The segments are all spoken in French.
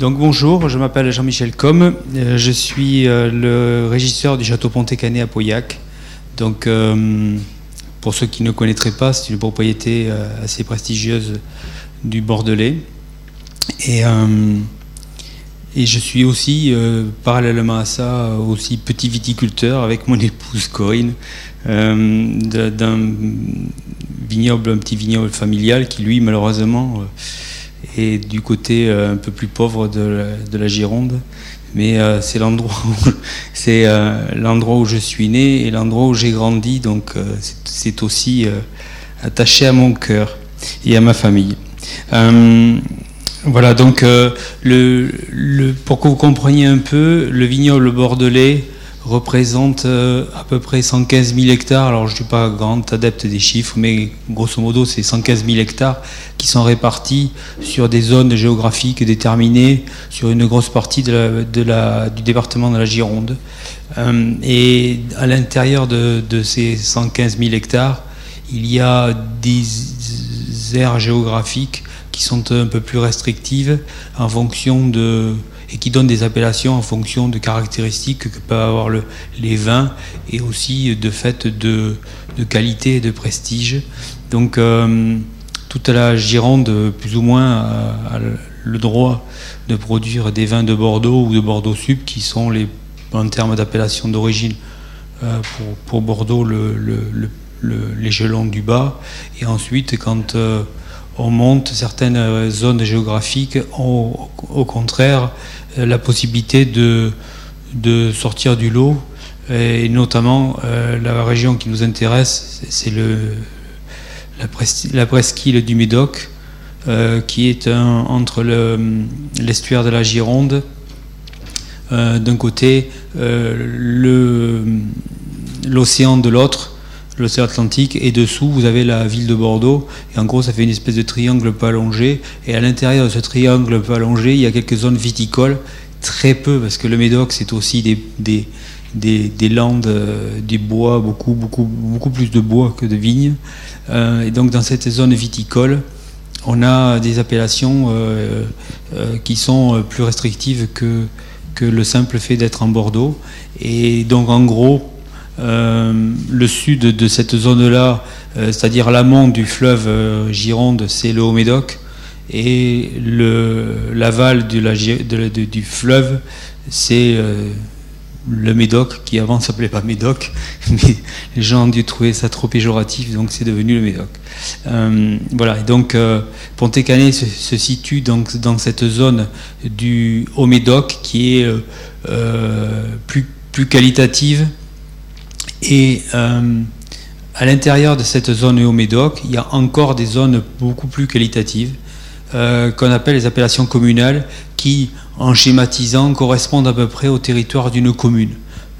Donc bonjour, je m'appelle Jean-Michel Com, euh, je suis euh, le régisseur du château Ponté-Canet à Pauillac. Donc euh, pour ceux qui ne connaîtraient pas, c'est une propriété assez prestigieuse du Bordelais. Et, et je suis aussi, parallèlement à ça, aussi petit viticulteur avec mon épouse Corinne, d'un vignoble, un petit vignoble familial qui lui malheureusement et du côté euh, un peu plus pauvre de la, Gironde. Mais euh, c'est l'endroit où, c'est, euh, l'endroit où je suis né et l'endroit où j'ai grandi, donc c'est, aussi attaché à mon cœur et à ma famille. voilà, donc pour que vous compreniez un peu, le vignoble bordelais, représente euh, à peu près 115 000 hectares. Alors je ne suis pas grand adepte des chiffres, mais grosso modo c'est 115 000 hectares qui sont répartis sur des zones géographiques déterminées sur une grosse partie de du département de la Gironde. Euh, et à l'intérieur de, de, ces 115 000 hectares, il y a des aires géographiques qui sont un peu plus restrictives en fonction de et qui donne des appellations en fonction de caractéristiques que peuvent avoir le, les vins et aussi de fait de, qualité et de prestige. Donc euh, toute la Gironde, plus ou moins, a, le droit de produire des vins de Bordeaux ou de Bordeaux Sub qui sont les, en termes d'appellation d'origine euh, pour, Bordeaux le, l'échelon du bas. Et ensuite, quand euh, on monte certaines zones géographiques, au contraire, la possibilité de, de sortir du lot, et notamment euh, la région qui nous intéresse, c'est la, presqu'île du Médoc, euh, qui est entre l'estuaire de la Gironde, d'un côté, l'océan de l'autre, l'océan Atlantique, et dessous, vous avez la ville de Bordeaux. Et en gros, ça fait une espèce de triangle peu allongé. Et à l'intérieur de ce triangle peu allongé, il y a quelques zones viticoles, très peu, parce que le Médoc, c'est aussi des, des, des, landes, euh, des bois, beaucoup, beaucoup, beaucoup plus de bois que de vignes. Euh, et donc, dans cette zone viticole, on a des appellations euh, qui sont plus restrictives que, que le simple fait d'être en Bordeaux. Et donc, en gros, le sud de cette zone-là, euh, c'est-à-dire l'amont du fleuve euh, Gironde, c'est le Haut-Médoc, et l'aval du fleuve, c'est le Médoc, qui avant s'appelait pas Médoc, mais les gens ont dû trouver ça trop péjoratif, donc c'est devenu le Médoc. voilà, et donc Ponté-Canet se, situe dans cette zone du Haut-Médoc qui est plus qualitative, et euh, à l'intérieur de cette zone au Médoc, il y a encore des zones beaucoup plus qualitatives euh, qu'on appelle les appellations communales qui, en schématisant, correspondent à peu près au territoire d'une commune,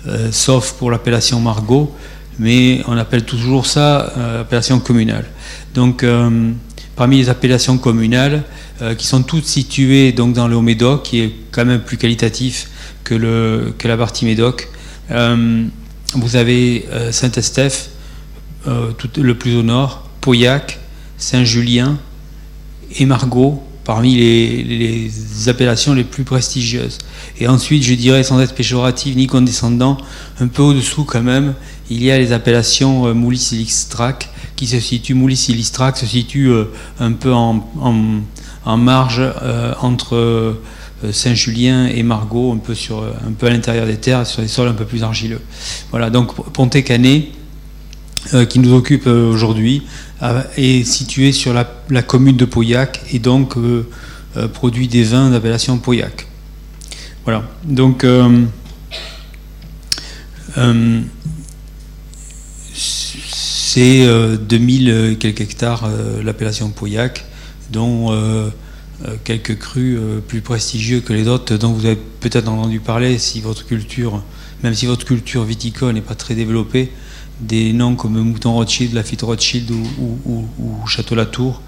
euh, sauf pour l'appellation Margot, mais on appelle toujours ça appellation communale. Donc, parmi les appellations communales, qui sont toutes situées donc dans le Haut-Médoc, qui est quand même plus qualitatif que, le, que la partie Médoc, vous avez euh, Saint-Estèphe, euh, le plus au nord, Pauillac, Saint-Julien et Margot, parmi les, appellations les plus prestigieuses. Et ensuite, je dirais, sans être péjoratif ni condescendant, un peu au-dessous quand même, il y a les appellations euh, Moulis-Listrac, qui se situent, Moulis-Listrac se situe un peu en, marge entre euh, Saint-Julien et Margot, un peu, sur, un peu à l'intérieur des terres, sur des sols un peu plus argileux. Voilà, donc Ponté-Canet, euh, qui nous occupe euh, aujourd'hui, est situé sur la, commune de Pauillac et donc produit des vins d'appellation Pauillac. Voilà, donc c'est 2000 quelques hectares l'appellation Pauillac, dont euh, quelques crus euh, plus prestigieux que les autres dont vous avez peut-être entendu parler si votre culture, même si votre culture viticole n'est pas très développée, des noms comme Mouton Rothschild, Lafitte Rothschild ou, Château Latour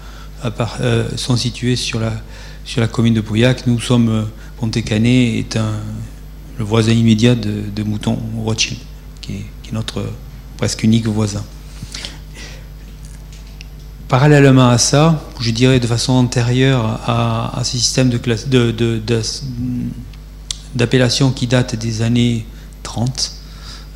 euh, sont situés sur la, sur la commune de Pauillac. Nous sommes, Ponté-Canet est un, le voisin immédiat de, Mouton Rothschild, qui est notre presque unique voisin. Parallèlement à ça, je dirais de façon antérieure à, ces systèmes d'appellation qui datent des années 30,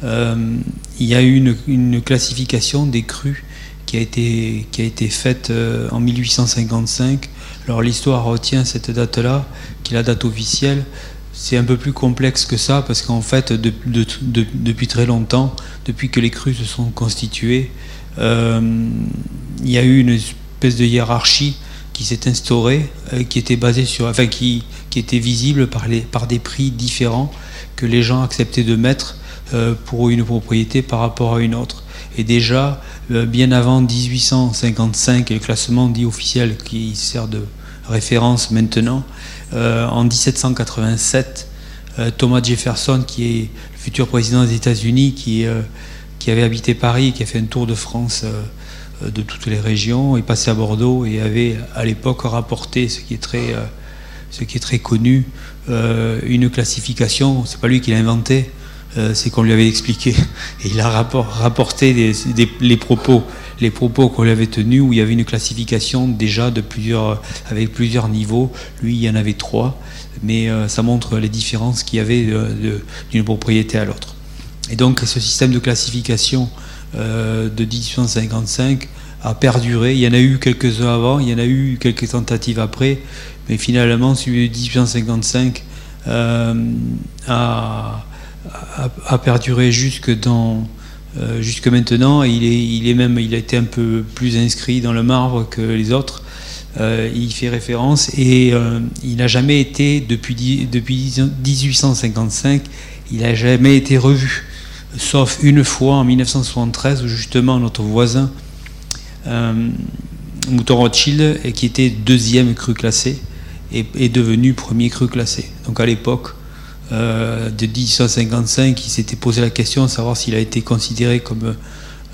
il y a eu une, classification des crues qui a été, faite en 1855. Alors l'histoire retient cette date-là, qui est la date officielle, c'est un peu plus complexe que ça parce qu'en fait, depuis très longtemps, depuis que les crues se sont constituées, euh, il y a eu une espèce de hiérarchie qui s'est instaurée, euh, qui était basée sur, enfin, qui, était visible par, les, par des prix différents que les gens acceptaient de mettre euh, pour une propriété par rapport à une autre. Et déjà, bien avant 1855, le classement dit officiel qui sert de référence maintenant, euh, en 1787, euh, Thomas Jefferson, qui est le futur président des États-Unis, qui, euh, qui avait habité Paris, qui a fait un tour de France de toutes les régions, est passé à Bordeaux et avait à l'époque rapporté ce qui est très, ce qui est très connu, une classification. C'est pas lui qui l'a inventé, c'est qu'on lui avait expliqué. Et il a rapporté les propos les propos qu'on lui avait tenus où il y avait une classification déjà de plusieurs, avec plusieurs niveaux. Lui, il y en avait trois, mais euh, ça montre les différences qu'il y avait d'une propriété à l'autre. Et donc, ce système de classification euh, de 1855 a perduré. Il y en a eu quelques-uns avant, il y en a eu quelques tentatives après, mais finalement, celui de 1855 euh, a, a, perduré jusque dans euh, jusque maintenant. Il est, il est même, il a été un peu plus inscrit dans le marbre que les autres. Il fait référence et il n'a jamais été, depuis, depuis 1855, il n'a jamais été revu, sauf une fois en 1973 où justement notre voisin, Mouton Rothschild, qui était deuxième cru classé, est, devenu premier cru classé. Donc à l'époque, euh, de 1855, il s'était posé la question de savoir s'il a été considéré comme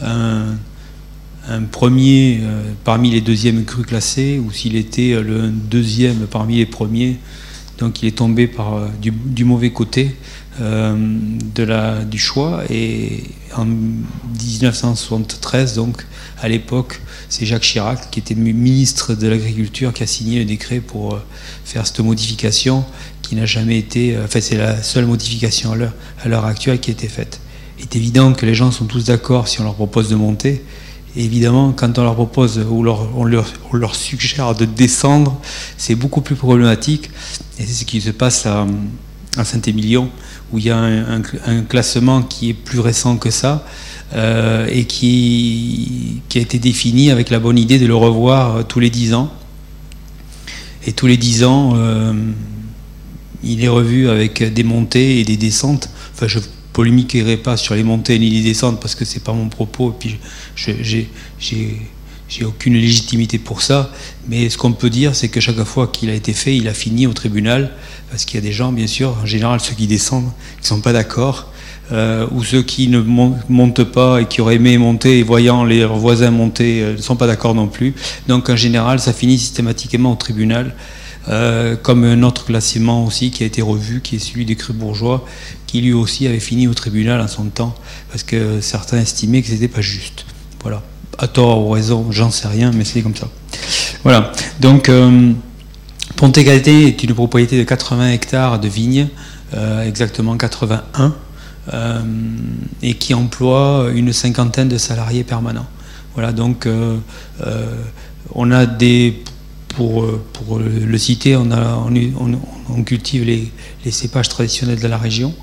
un, premier euh, parmi les deuxièmes crus classés ou s'il était le deuxième parmi les premiers. Donc il est tombé euh, du, mauvais côté de la, du choix. Et en 1973, donc à l'époque, c'est Jacques Chirac qui était ministre de l'Agriculture qui a signé le décret pour faire cette modification qui n'a jamais été. Euh, enfin, c'est la seule modification à l'heure actuelle qui a été faite. Il est évident que les gens sont tous d'accord si on leur propose de monter. évidemment, quand on leur propose ou on, leur, suggère de descendre, c'est beaucoup plus problématique. Et c'est ce qui se passe à, Saint-Émilion, où il y a un, classement qui est plus récent que ça. Euh, et qui, a été défini avec la bonne idée de le revoir euh, tous les dix ans. Et tous les dix ans, il est revu avec des montées et des descentes. Enfin, je polémiquerai pas sur les montées ni les descentes parce que c'est pas mon propos. Et puis, j'ai aucune légitimité pour ça. Mais ce qu'on peut dire, c'est que chaque fois qu'il a été fait, il a fini au tribunal parce qu'il y a des gens, bien sûr, en général ceux qui descendent, qui sont pas d'accord. Euh, ou ceux qui ne montent pas et qui auraient aimé monter et voyant leurs voisins monter euh, ne sont pas d'accord non plus. Donc en général, ça finit systématiquement au tribunal euh, comme un autre classement aussi qui a été revu, qui est celui des crus bourgeois, qui lui aussi avait fini au tribunal en son temps, parce que certains estimaient que c'était pas juste. Voilà. À tort ou raison, j'en sais rien, mais c'est comme ça. Voilà. Donc, euh, est une propriété de 80 hectares de vignes, euh, exactement 81, euh, et qui emploie une cinquantaine de salariés permanents. Voilà, donc on a des pour, euh, le citer, on, cultive les, cépages traditionnels de la région,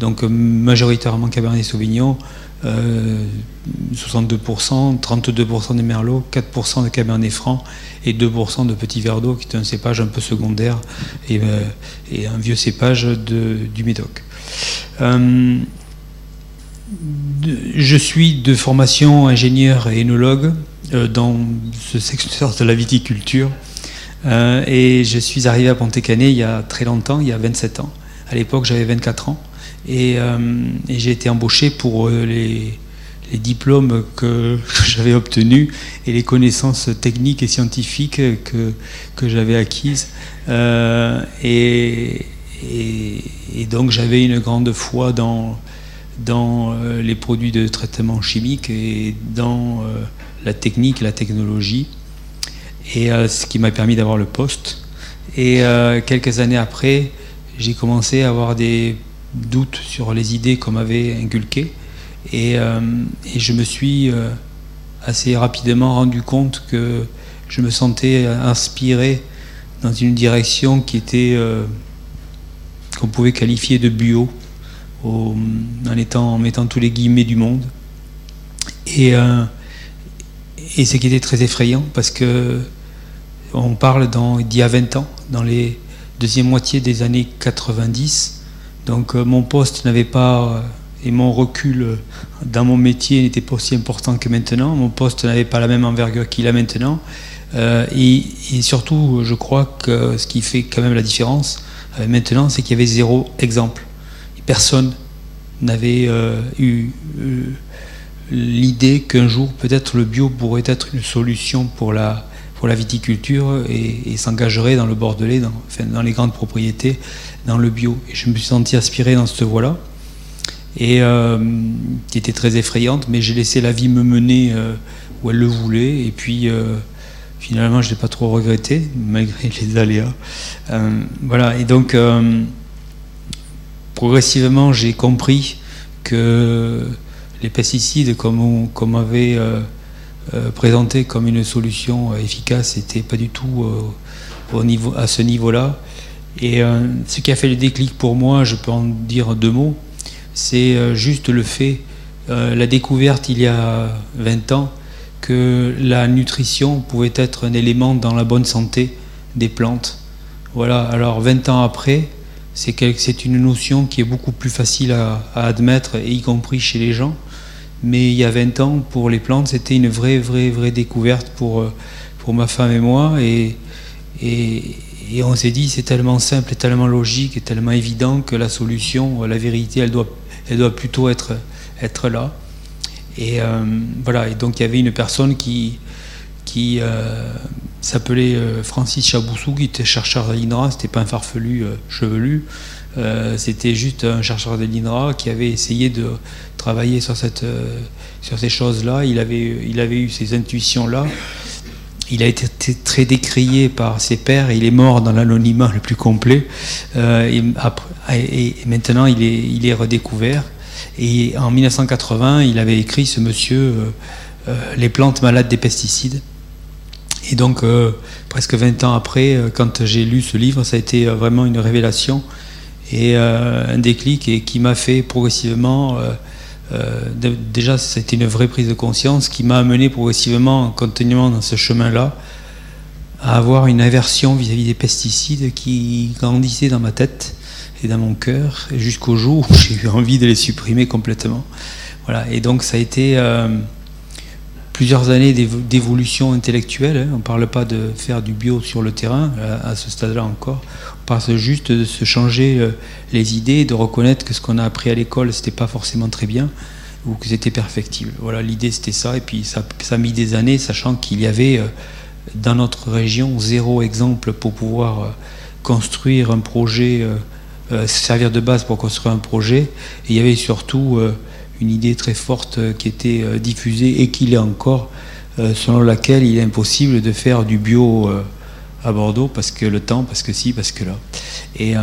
donc euh, majoritairement Cabernet Sauvignon, 62%, euh, 32% des merlots, 4% de cabernet franc et 2% de petit verre d'eau, qui est un cépage un peu secondaire et, et un vieux cépage du Médoc. je suis de formation ingénieur et énologue dans ce secteur de la viticulture. Euh, et je suis arrivé à Pontécanet il y a très longtemps, il y a 27 ans. À l'époque, j'avais 24 ans. Euh, et, j'ai été embauché pour euh, les, diplômes que, j'avais obtenus et les connaissances techniques et scientifiques que, que j'avais acquises. Et, et, donc j'avais une grande foi dans, dans les produits de traitement chimique et dans la technique, la technologie. et ce qui m'a permis d'avoir le poste. Et quelques années après, j'ai commencé à avoir des doutes sur les idées qu'on m'avait inculquées. Et, et, je me suis assez rapidement rendu compte que je me sentais inspiré dans une direction qui était euh, qu'on pouvait qualifier de bio, en, mettant tous les guillemets du monde. Et, euh, et ce qui était très effrayant parce que on parle d'il y a 20 ans, dans les deuxième moitié des années 90. Donc euh, mon poste n'avait pas et mon recul dans mon métier n'était pas aussi important que maintenant. Mon poste n'avait pas la même envergure qu'il a maintenant. Euh, et, surtout, je crois que ce qui fait quand même la différence euh, maintenant, c'est qu'il y avait zéro exemple. Personne n'avait euh, eu l'idée qu'un jour, peut-être le bio pourrait être une solution pour la, pour la viticulture et, s'engagerait dans le Bordelais, dans, les grandes propriétés, dans le bio. Et je me suis senti aspiré dans cette voie-là et qui était très effrayante, mais j'ai laissé la vie me mener où elle le voulait, et puis finalement, je n'ai pas trop regretté, malgré les aléas. Euh, voilà, et donc, euh, progressivement, j'ai compris que les pesticides, comme on, avait euh, présenté comme une solution efficace, n'étaient pas du tout au niveau, à ce niveau-là. Et ce qui a fait le déclic pour moi, je peux en dire deux mots, c'est juste le fait, la découverte il y a 20 ans, que la nutrition pouvait être un élément dans la bonne santé des plantes. Voilà, alors 20 ans après, c'est une notion qui est beaucoup plus facile à, admettre, y compris chez les gens. Mais il y a 20 ans, pour les plantes, c'était une vraie, vraie, vraie découverte pour, euh, pour ma femme et moi. Et, et, on s'est dit, c'est tellement simple et tellement logique et tellement évident que la solution, la vérité, elle doit, elle doit plutôt être, être là. Et euh, voilà, et donc il y avait une personne qui, qui euh, s'appelait euh, Francis Chaboussou, qui était chercheur de l'INRA, c'était pas un farfelu chevelu, c'était juste un chercheur de l'INRA qui avait essayé de travailler sur, cette, sur ces choses-là. Il avait, il avait eu ces intuitions-là. Il a été très décrié par ses pairs, il est mort dans l'anonymat le plus complet. et, et, maintenant, il est, il est redécouvert. Et en 1980, il avait écrit ce monsieur euh, euh, Les plantes malades des pesticides. Et donc, euh, presque 20 ans après, quand j'ai lu ce livre, ça a été vraiment une révélation et un déclic et qui m'a fait progressivement. déjà, c'était une vraie prise de conscience qui m'a amené progressivement, continuellement dans ce chemin-là, à avoir une aversion vis à -vis des pesticides qui grandissait dans ma tête et dans mon cœur, jusqu'au jour où j'ai eu envie de les supprimer complètement. Voilà, et donc ça a été euh, plusieurs années d'évolution intellectuelle. Hein. On ne parle pas de faire du bio sur le terrain à, ce stade-là encore. On parle juste de se changer euh, les idées, de reconnaître que ce qu'on a appris à l'école, c'était pas forcément très bien ou que c'était perfectible. Voilà, l'idée c'était ça, et puis ça, ça, a mis des années, sachant qu'il y avait euh, dans notre région zéro exemple pour pouvoir construire un projet euh, servir de base pour construire un projet. Et il y avait surtout euh, une idée très forte euh, qui était diffusée et qui l'est encore, selon laquelle il est impossible de faire du bio à Bordeaux parce que le temps, parce que si, parce que là. Et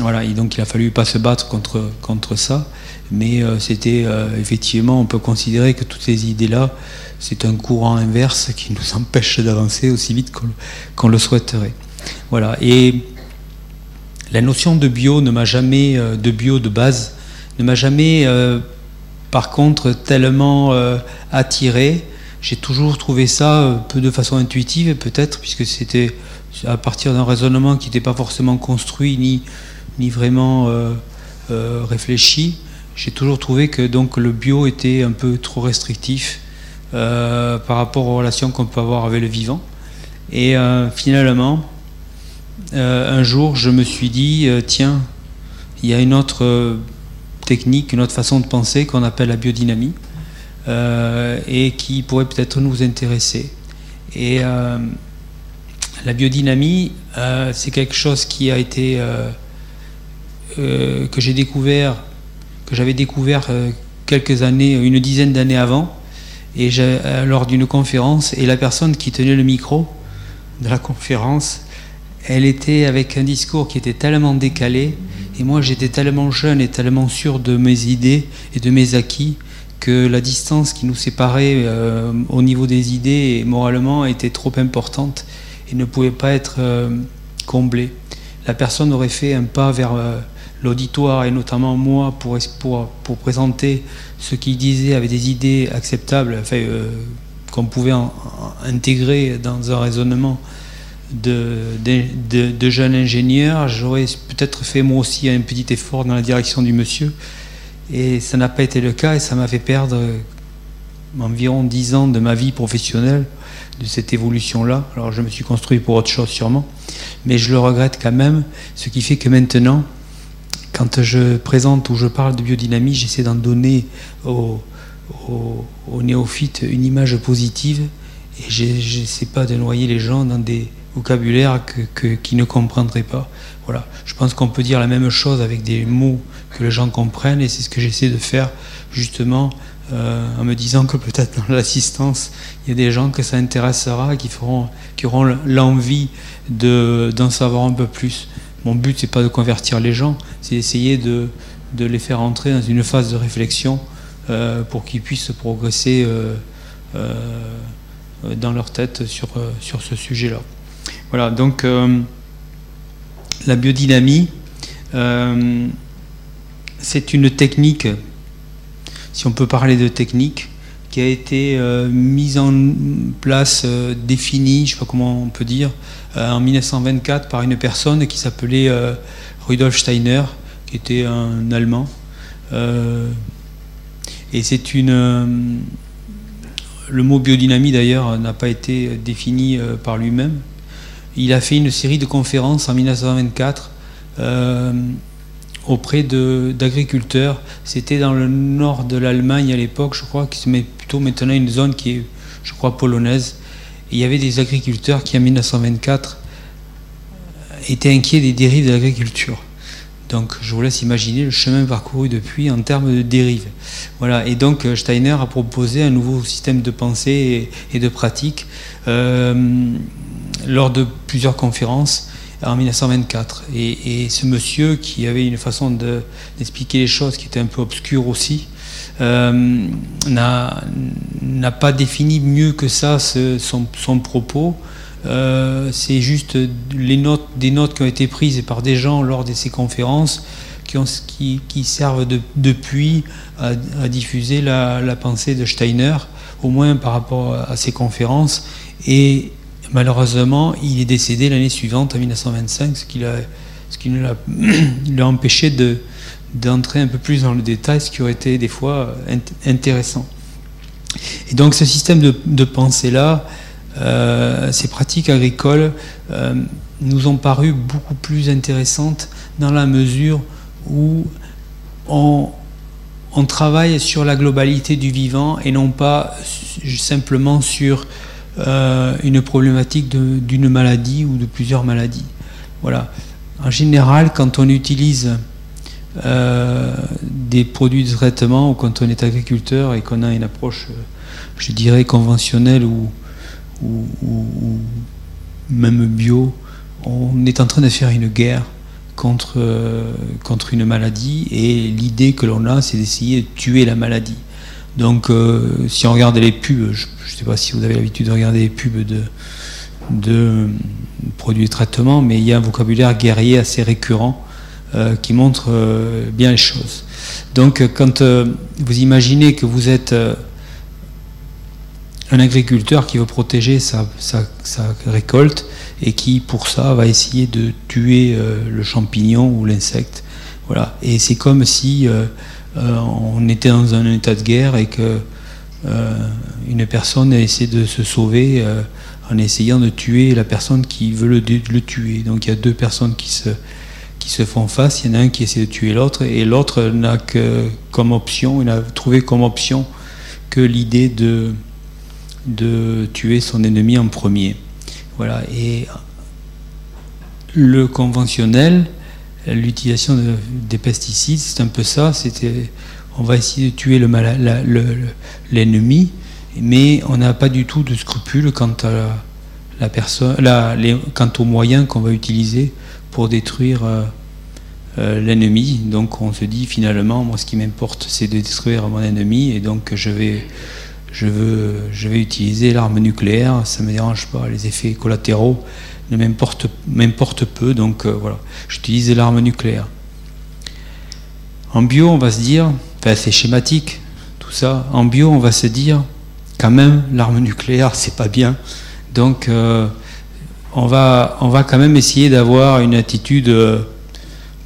voilà, et donc il a fallu pas se battre contre, contre ça, mais c'était effectivement, on peut considérer que toutes ces idées-là, c'est un courant inverse qui nous empêche d'avancer aussi vite qu'on le souhaiterait. Voilà, et la notion de bio ne m'a jamais, euh, de bio de base, ne m'a jamais, euh, par contre, tellement euh, attiré. J'ai toujours trouvé ça un peu de façon intuitive, peut-être, puisque c'était à partir d'un raisonnement qui n'était pas forcément construit ni, vraiment réfléchi. J'ai toujours trouvé que donc le bio était un peu trop restrictif par rapport aux relations qu'on peut avoir avec le vivant. Et finalement, euh, un jour, je me suis dit, euh, tiens, il y a une autre euh, technique, une autre façon de penser qu'on appelle la biodynamie, et qui pourrait peut-être nous intéresser. Et la biodynamie, c'est quelque chose qui a été que j'ai découvert, que j'avais découvert quelques années, une dizaine d'années avant, lors d'une conférence, et la personne qui tenait le micro de la conférence, elle était avec un discours qui était tellement décalé, et moi j'étais tellement jeune et tellement sûr de mes idées et de mes acquis, que la distance qui nous séparait euh, au niveau des idées et moralement était trop importante et ne pouvait pas être euh, comblée. La personne aurait fait un pas vers euh, l'auditoire et notamment moi pour, pour, présenter ce qu'il disait avec des idées acceptables, enfin, qu'on pouvait intégrer dans un raisonnement de, jeunes ingénieurs. J'aurais peut-être fait moi aussi un petit effort dans la direction du monsieur. Et ça n'a pas été le cas et ça m'a fait perdre environ dix ans de ma vie professionnelle, de cette évolution-là. Alors je me suis construit pour autre chose sûrement, mais je le regrette quand même, ce qui fait que maintenant, quand je présente ou je parle de biodynamie, j'essaie d'en donner aux, néophytes une image positive et je n'essaie pas de noyer les gens dans des vocabulaires que, qui ne comprendraient pas. Voilà. Je pense qu'on peut dire la même chose avec des mots que les gens comprennent et c'est ce que j'essaie de faire justement euh, en me disant que peut-être dans l'assistance, il y a des gens que ça intéressera, qui, feront, qui auront l'envie d'en savoir un peu plus. Mon but, c'est pas de convertir les gens, c'est d'essayer de, de, les faire entrer dans une phase de réflexion euh, pour qu'ils puissent progresser euh, dans leur tête sur, sur ce sujet-là. Voilà, donc la biodynamie, euh, c'est une technique, si on peut parler de technique, qui a été euh, mise en place, euh, définie, je ne sais pas comment on peut dire, en 1924 par une personne qui s'appelait Rudolf Steiner, qui était un Allemand. et c'est une. le mot biodynamie d'ailleurs n'a pas été défini par lui-même. Il a fait une série de conférences en 1924 euh, auprès d'agriculteurs. C'était dans le nord de l'Allemagne à l'époque, je crois, qui se met plutôt maintenant une zone qui est, je crois, polonaise. il y avait des agriculteurs qui, en 1924, étaient inquiets des dérives de l'agriculture. Donc je vous laisse imaginer le chemin parcouru depuis en termes de dérives. Voilà. Et donc Steiner a proposé un nouveau système de pensée et, de pratique. Euh, lors de plusieurs conférences en 1924. Et, ce monsieur qui avait une façon d'expliquer les choses qui était un peu obscure aussi, euh, n'a pas défini mieux que ça son, propos. Euh, c'est juste les notes, des notes qui ont été prises par des gens lors de ces conférences qui, servent de, à, diffuser la, la, pensée de Steiner, au moins par rapport à ces conférences. Et Malheureusement, il est décédé l'année suivante, en 1925, ce qui l'a empêché d'entrer un peu plus dans le détail, ce qui aurait été des fois intéressant. Et donc ce système de, pensée-là, euh, ces pratiques agricoles euh, nous ont paru beaucoup plus intéressantes dans la mesure où on travaille sur la globalité du vivant et non pas simplement sur euh, une problématique d'une maladie ou de plusieurs maladies. Voilà. En général, quand on utilise euh, des produits de traitement ou quand on est agriculteur et qu'on a une approche, je dirais, conventionnelle ou, même bio, on est en train de faire une guerre contre, contre une maladie et l'idée que l'on a, c'est d'essayer de tuer la maladie. Donc, euh, si on regarde les pubs, je ne sais pas si vous avez l'habitude de regarder les pubs de, produits de traitement, mais il y a un vocabulaire guerrier assez récurrent euh, qui montre euh, bien les choses. Donc, quand vous imaginez que vous êtes un agriculteur qui veut protéger sa, sa, récolte et qui, pour ça, va essayer de tuer le champignon ou l'insecte, voilà. Et c'est comme si on était dans un état de guerre et que euh, une personne a essayé de se sauver euh, en essayant de tuer la personne qui veut le, le, tuer. Donc il y a deux personnes qui se, qui se font face, il y en a un qui essaie de tuer l'autre, et l'autre n'a que comme option, il trouvé comme option que l'idée de, de tuer son ennemi en premier. Voilà. Et le conventionnel, l'utilisation des pesticides, c'est un peu ça. C'était, on va essayer de tuer l'ennemi, mais on n'a pas du tout de scrupule quant à la personne, aux moyens qu'on va utiliser pour détruire l'ennemi. Donc on se dit finalement, moi ce qui m'importe c'est de détruire mon ennemi et donc je vais, je veux, je vais utiliser l'arme nucléaire, ça ne me dérange pas, les effets collatéraux ne m'importent peu, donc voilà, j'utilise l'arme nucléaire. En bio, on va se dire, enfin c'est schématique, tout ça. En bio, on va se dire, quand même, l'arme nucléaire, c'est pas bien. Donc, euh, on, va, on va quand même essayer d'avoir une attitude euh,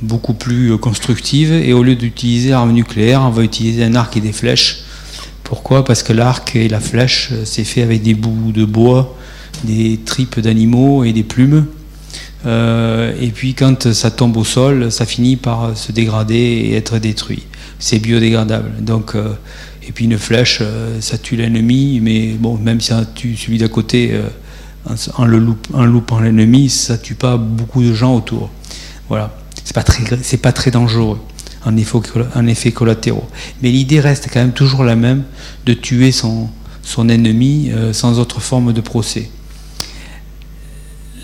beaucoup plus constructive. Et au lieu d'utiliser l'arme nucléaire, on va utiliser un arc et des flèches. Pourquoi? Parce que l'arc et la flèche, euh, c'est fait avec des bouts de bois, des tripes d'animaux et des plumes. Euh, et puis quand ça tombe au sol, ça finit par se dégrader et être détruit. C'est biodégradable. Donc, euh, et puis une flèche, euh, ça tue l'ennemi, mais bon, même si ça tue celui d'à côté en, le en loupant l'ennemi, ça tue pas beaucoup de gens autour. Voilà. C'est pas très, pas très dangereux en effet, en effet collatéraux. Mais l'idée reste quand même toujours la même de tuer son, son ennemi sans autre forme de procès.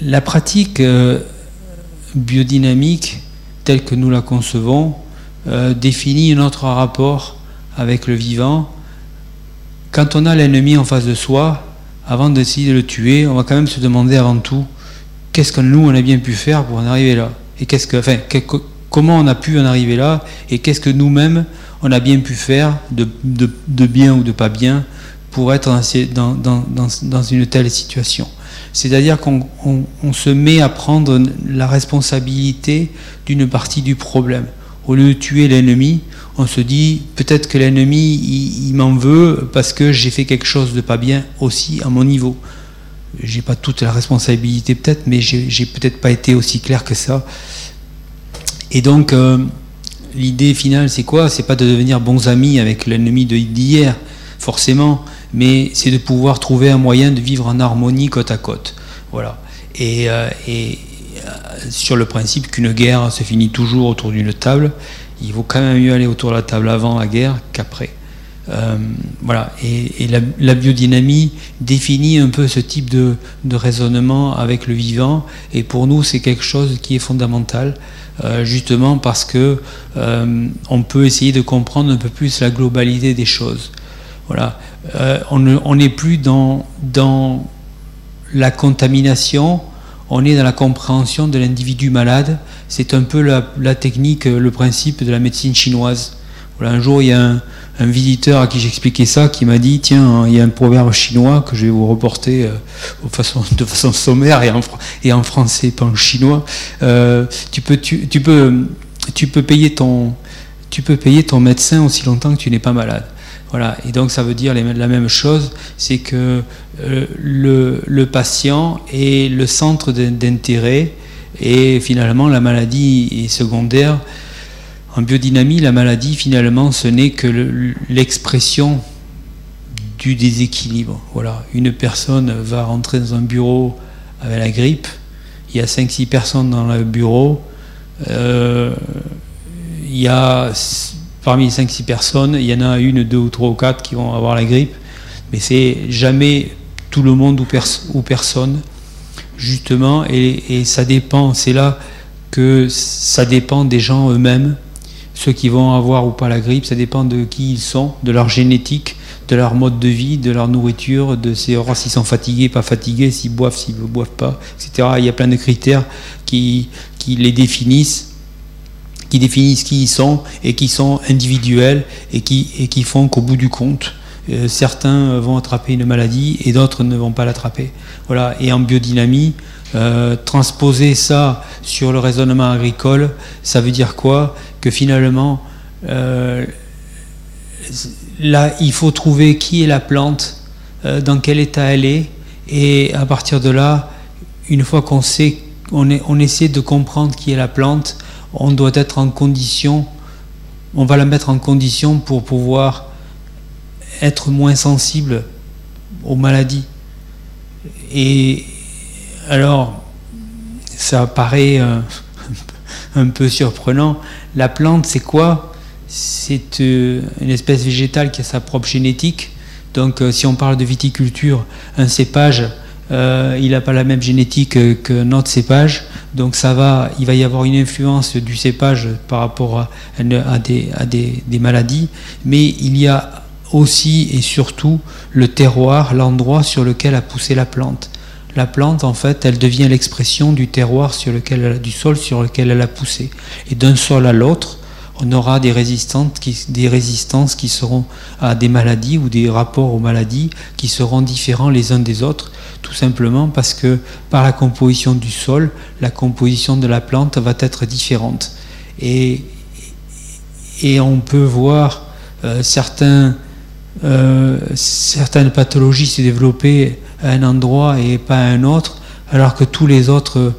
La pratique euh, biodynamique telle que nous la concevons euh, définit notre rapport avec le vivant. Quand on a l'ennemi en face de soi, avant d'essayer de le tuer, on va quand même se demander avant tout qu'est-ce que nous on a bien pu faire pour en arriver là? Et qu'est-ce que, enfin, comment on a pu en arriver là? Et qu'est-ce que nous-mêmes on a bien pu faire de, bien ou de pas bien pour être dans une telle situation? C'est-à-dire qu'on se met à prendre la responsabilité d'une partie du problème. Au lieu de tuer l'ennemi, on se dit peut-être que l'ennemi il, m'en veut parce que j'ai fait quelque chose de pas bien aussi à mon niveau. J'ai pas toute la responsabilité peut-être, mais j'ai peut-être pas été aussi clair que ça. Et donc euh, l'idée finale c'est quoi? C'est pas de devenir bons amis avec l'ennemi d'hier, forcément, mais c'est de pouvoir trouver un moyen de vivre en harmonie côte à côte. Voilà. Et, euh, euh, sur le principe qu'une guerre se finit toujours autour d'une table, il vaut quand même mieux aller autour de la table avant la guerre qu'après. Euh, voilà. Et, la, biodynamie définit un peu ce type de, raisonnement avec le vivant. Et pour nous, c'est quelque chose qui est fondamental, justement parce que on peut essayer de comprendre un peu plus la globalité des choses. Voilà. Euh, on n'est plus dans, la contamination, on est dans la compréhension de l'individu malade. C'est un peu la, technique, le principe de la médecine chinoise. Voilà, un jour, il y a un, visiteur à qui j'expliquais ça qui m'a dit Tiens, il y a un proverbe chinois que je vais vous reporter euh, de, façon, sommaire et en, français, pas en chinois. Euh, tu, peux payer ton, tu peux payer ton médecin aussi longtemps que tu n'es pas malade. Voilà, et donc ça veut dire la même chose, c'est que euh, le, patient est le centre d'intérêt et finalement la maladie est secondaire. En biodynamie, la maladie finalement ce n'est que l'expression du déséquilibre. Voilà, une personne va rentrer dans un bureau avec la grippe, il y a 5-6 personnes dans le bureau, euh, il y a parmi les 5-6 personnes, il y en a une, deux ou trois ou quatre qui vont avoir la grippe, mais c'est jamais tout le monde ou, personne, justement, et, ça dépend, c'est là que ça dépend des gens eux-mêmes, ceux qui vont avoir ou pas la grippe, ça dépend de qui ils sont, de leur génétique, de leur mode de vie, de leur nourriture, de s'ils sont fatigués, pas fatigués, s'ils boivent, s'ils ne boivent pas, etc. Il y a plein de critères qui les définissent qui définissent qui ils sont et qui sont individuels et qui, et qui font qu'au bout du compte, euh, certains vont attraper une maladie et d'autres ne vont pas l'attraper. Voilà. Et en biodynamie, euh, transposer ça sur le raisonnement agricole, ça veut dire quoi? Que finalement, euh, là, il faut trouver qui est la plante, dans quel état elle est, et à partir de là, une fois qu'on sait, on, est, on essaie de comprendre qui est la plante, on doit être en condition, on va la mettre en condition pour pouvoir être moins sensible aux maladies. Et alors, ça paraît euh, un peu surprenant. La plante, c'est quoi? C'est euh, une espèce végétale qui a sa propre génétique. Donc, euh, si on parle de viticulture, un cépage euh, il n'a pas la même génétique que notre cépage, donc ça va, il va y avoir une influence du cépage par rapport à, des, maladies, mais il y a aussi et surtout le terroir, l'endroit sur lequel a poussé la plante. La plante, en fait, elle devient l'expression du terroir sur lequel du sol sur lequel elle a poussé. Et d'un sol à l'autre, on aura des résistances, qui, seront à des maladies ou des rapports aux maladies qui seront différents les uns des autres, tout simplement parce que par la composition du sol, la composition de la plante va être différente. Et, on peut voir euh, euh, certaines pathologies se développer à un endroit et pas à un autre, alors que tous les autres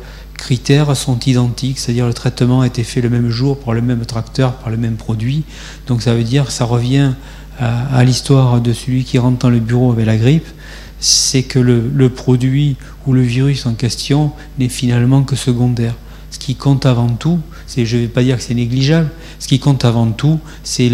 critères sont identiques, c'est-à-dire le traitement a été fait le même jour pour le même tracteur, par le même produit. Donc ça veut dire, ça revient à, l'histoire de celui qui rentre dans le bureau avec la grippe, c'est que le, produit ou le virus en question n'est finalement que secondaire. Ce qui compte avant tout, c'est, je ne vais pas dire que c'est négligeable, ce qui compte avant tout, c'est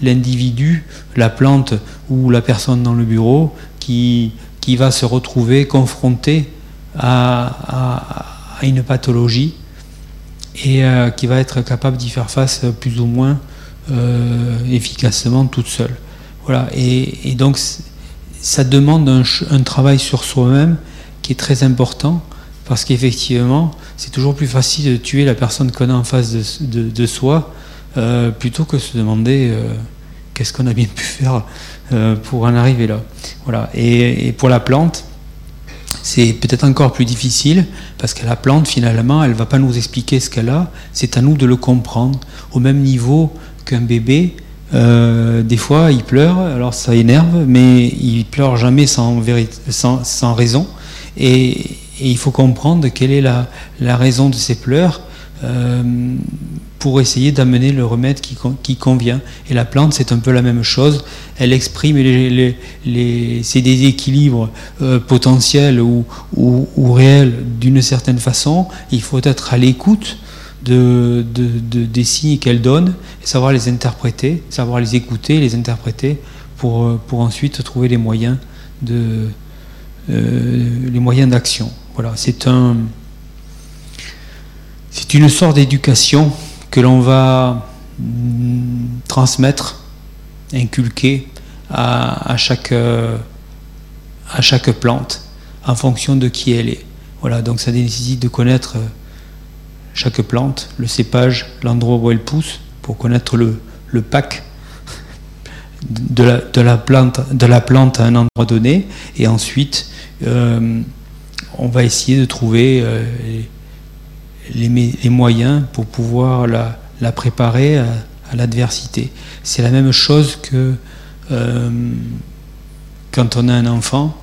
l'individu, la, la plante ou la personne dans le bureau qui, qui va se retrouver confronté à, une pathologie et euh, qui va être capable d'y faire face plus ou moins euh, efficacement toute seule. Voilà. Et, donc ça demande un, travail sur soi-même qui est très important parce qu'effectivement c'est toujours plus facile de tuer la personne qu'on a en face de, soi euh, plutôt que se demander qu'est-ce qu'on a bien pu faire pour en arriver là. Voilà. et pour la plante, c'est peut-être encore plus difficile parce que la plante, finalement, elle ne va pas nous expliquer ce qu'elle a, c'est à nous de le comprendre. Au même niveau qu'un bébé, euh, des fois, il pleure, alors ça énerve, mais il pleure jamais sans, raison. Et, il faut comprendre quelle est la, la raison de ses pleurs. Euh, pour essayer d'amener le remède qui, qui, convient. Et la plante, c'est un peu la même chose. Elle exprime les, les, déséquilibres euh, potentiels ou, ou, réels d'une certaine façon. Il faut être à l'écoute de, de, des signes qu'elle donne, et savoir les interpréter, savoir les écouter, les interpréter, pour, euh, pour ensuite trouver les moyens de euh, les moyens d'action. Voilà, c'est un c'est une sorte d'éducation que l'on va mm, transmettre, inculquer à, chaque, euh, à chaque plante en fonction de qui elle est. Voilà, donc ça nécessite de connaître euh, chaque plante, le cépage, l'endroit où elle pousse, pour connaître le, le pack de la, de, la plante, de la plante à un endroit donné, et ensuite euh, on va essayer de trouver les, moyens pour pouvoir la, préparer à, l'adversité. C'est la même chose que euh, quand on a un enfant,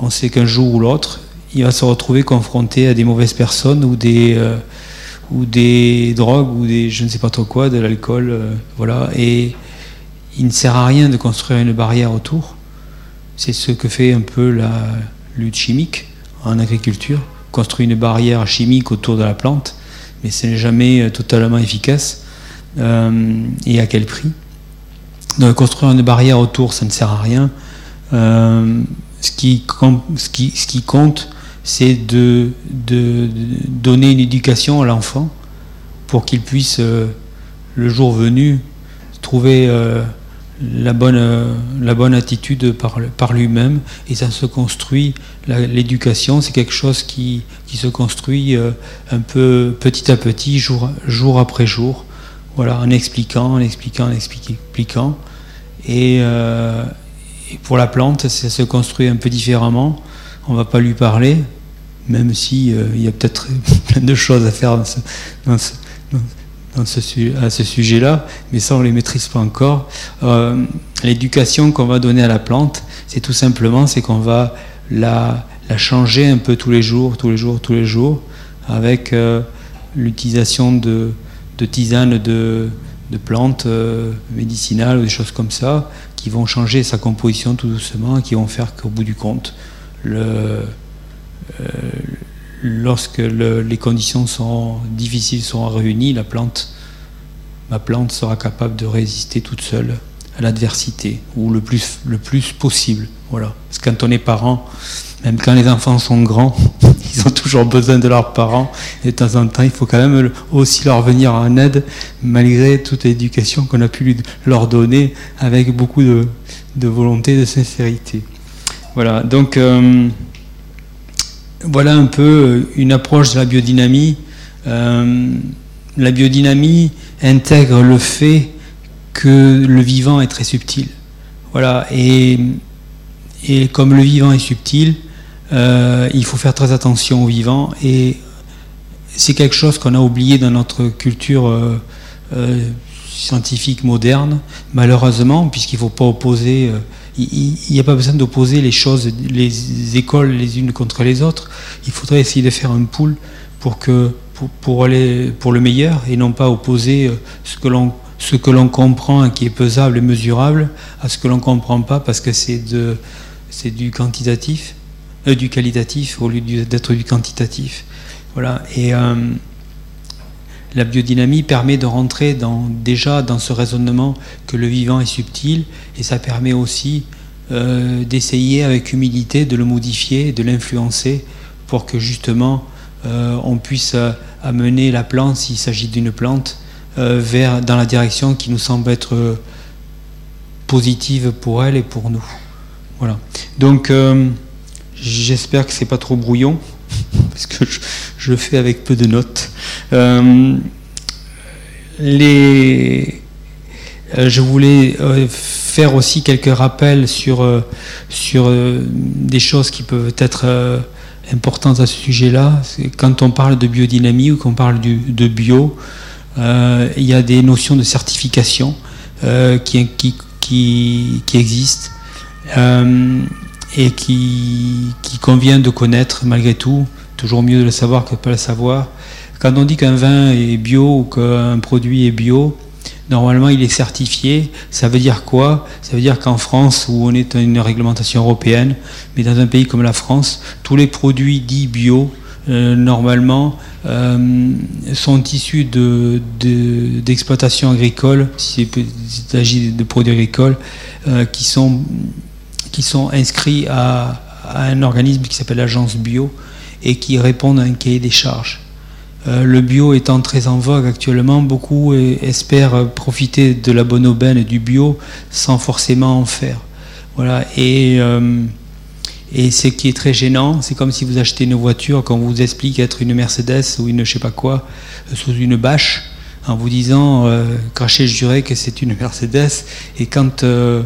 on sait qu'un jour ou l'autre, il va se retrouver confronté à des mauvaises personnes ou des, euh, ou des drogues ou des je ne sais pas trop quoi, de l'alcool, euh, voilà. Et il ne sert à rien de construire une barrière autour. C'est ce que fait un peu la lutte chimique en agriculture construit une barrière chimique autour de la plante, mais ce n'est jamais euh, totalement efficace. Euh, et à quel prix? Donc, Construire une barrière autour, ça ne sert à rien. Euh, ce, qui, compte, c'est de, donner une éducation à l'enfant pour qu'il puisse, le jour venu, trouver la bonne, euh, la bonne attitude par, par lui-même et ça se construit. L'éducation, c'est quelque chose qui, qui se construit euh, un peu petit à petit, jour, jour après jour, voilà, en expliquant, en expliquant, en expliquant. Et, euh, et pour la plante, ça se construit un peu différemment. On ne va pas lui parler, même si il y a peut-être plein de choses à faire dans ce, à ce sujet-là, mais ça on ne les maîtrise pas encore. Euh, l'éducation qu'on va donner à la plante, c'est tout simplement qu'on va la, changer un peu tous les jours, tous les jours, tous les jours, avec euh, l'utilisation de, tisanes de, plantes euh, médicinales ou des choses comme ça, qui vont changer sa composition tout doucement qui vont faire qu'au bout du compte, le, lorsque les conditions sont difficiles sont réunies, la plante, ma plante sera capable de résister toute seule à l'adversité, ou le plus, le plus possible. Voilà. Parce que quand on est parent, même quand les enfants sont grands, ils ont toujours besoin de leurs parents. Et de temps en temps, il faut quand même aussi leur venir en aide, malgré toute l'éducation qu'on a pu leur donner, avec beaucoup de, volonté, de sincérité. Voilà. Donc, euh, voilà un peu une approche de la biodynamie. Euh, la biodynamie intègre le fait que le vivant est très subtil. Voilà, et, comme le vivant est subtil, euh, il faut faire très attention au vivant, et c'est quelque chose qu'on a oublié dans notre culture euh, euh, scientifique moderne, malheureusement, puisqu'il ne faut pas opposer, il n'y a pas besoin d'opposer les choses, les écoles les unes contre les autres, il faudrait essayer de faire un pool pour, que, pour, aller pour le meilleur, et non pas opposer ce que l'on ce que l'on comprend qui est pesable et mesurable à ce que l'on ne comprend pas parce que c'est du quantitatif, euh, du qualitatif au lieu d'être du quantitatif. Voilà. Et euh, la biodynamie permet de rentrer déjà dans ce raisonnement que le vivant est subtil et ça permet aussi euh, d'essayer avec humilité de le modifier, de l'influencer pour que justement on puisse amener la plante, s'il s'agit d'une plante, euh, vers, dans la direction qui nous semble être euh, positive pour elle et pour nous. Voilà. Donc, euh, j'espère que c'est pas trop brouillon, parce que je, le fais avec peu de notes. les, je voulais faire aussi quelques rappels sur, sur des choses qui peuvent être importantes à ce sujet-là. Quand on parle de biodynamie ou qu'on parle de bio, euh, il y a des notions de certification euh, qui, qui, qui, existent euh, et qui, convient de connaître malgré tout. Toujours mieux de le savoir que de ne pas le savoir. Quand on dit qu'un vin est bio ou qu'un produit est bio, normalement il est certifié. Ça veut dire quoi? Ça veut dire qu'en France, où on est dans une réglementation européenne, mais dans un pays comme la France, tous les produits dits bio, normalement, euh, sont issus d'exploitations de, agricoles, s'il s'agit de produits agricoles, euh, qui, sont, qui sont inscrits à, un organisme qui s'appelle l'agence bio et qui répondent à un cahier des charges. Euh, le bio étant très en vogue actuellement, beaucoup espèrent profiter de la bonne aubaine du bio sans forcément en faire. Voilà. Et et ce qui est très gênant, c'est comme si vous achetez une voiture, quand on vous explique être une Mercedes ou une je sais pas quoi, euh, sous une bâche, en vous disant, euh, crachez juré que c'est une Mercedes, et quand, euh,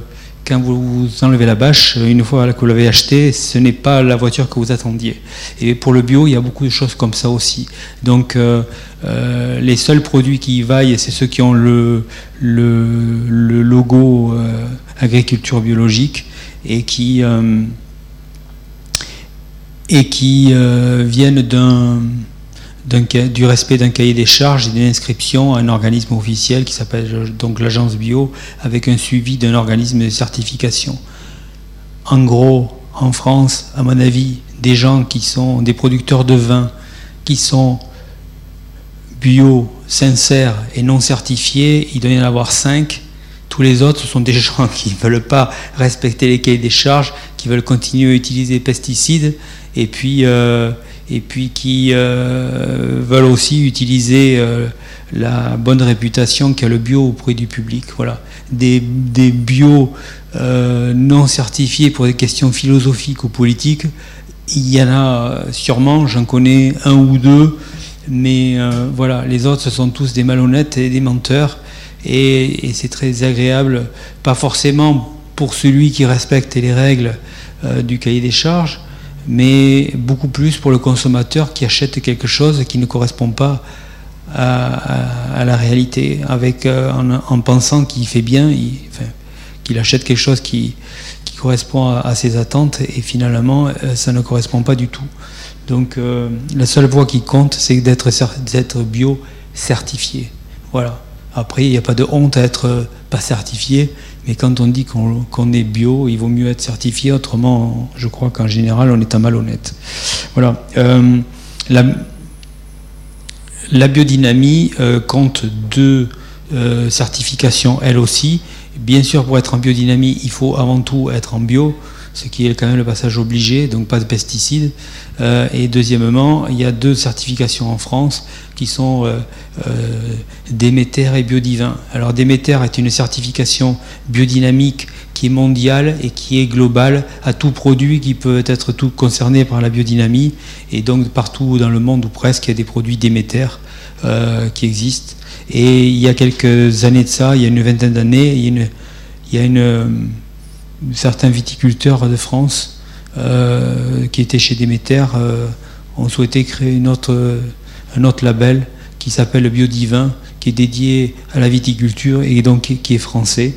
quand vous enlevez la bâche, une fois que vous l'avez achetée, ce n'est pas la voiture que vous attendiez. Et pour le bio, il y a beaucoup de choses comme ça aussi. Donc, les seuls produits qui y vaillent, c'est ceux qui ont le, logo agriculture biologique et qui et qui euh, viennent d'un, du respect d'un cahier des charges et d'une inscription à un organisme officiel qui s'appelle donc l'agence bio avec un suivi d'un organisme de certification. En gros, en France, à mon avis, des gens qui sont des producteurs de vin qui sont bio, sincères et non certifiés, il doit y en avoir cinq. Tous les autres, ce sont des gens qui ne veulent pas respecter les cahiers des charges, qui veulent continuer à utiliser des pesticides et puis, euh, et puis qui euh, veulent aussi utiliser euh, la bonne réputation qu'a le bio auprès du public. Voilà. Des, des bio non certifiés pour des questions philosophiques ou politiques, il y en a sûrement, j'en connais un ou deux, mais voilà, les autres, ce sont tous des malhonnêtes et des menteurs, et c'est très agréable, pas forcément pour celui qui respecte les règles du cahier des charges, mais beaucoup plus pour le consommateur qui achète quelque chose qui ne correspond pas à, la réalité, avec, euh, en, pensant qu'il fait bien, qu'il achète quelque chose qui, correspond à, ses attentes, et finalement, euh, ça ne correspond pas du tout. Donc euh, la seule voie qui compte, c'est d'être bio certifié. Voilà. Après, il n'y a pas de honte à être pas certifié, mais quand on dit qu'on est bio, il vaut mieux être certifié, autrement, je crois qu'en général, on est un malhonnête. Voilà. Euh, la, biodynamie euh, compte deux euh, certifications, elle aussi, Bien sûr, pour être en biodynamie, il faut avant tout être en bio, ce qui est quand même le passage obligé, donc pas de pesticides. Euh, et deuxièmement, il y a deux certifications en France qui sont euh, euh, et Biodivin. Alors Déméter est une certification biodynamique qui est mondiale et qui est globale à tout produit qui peut être tout concerné par la biodynamie. Et donc partout dans le monde ou presque, il y a des produits Déméter qui existent. Et il y a quelques années de ça, il y a une vingtaine d'années, il y a, une, certains viticulteurs de France euh, qui étaient chez Déméter euh, ont souhaité créer autre, un autre label qui s'appelle Biodivin, qui est dédié à la viticulture et donc qui est français.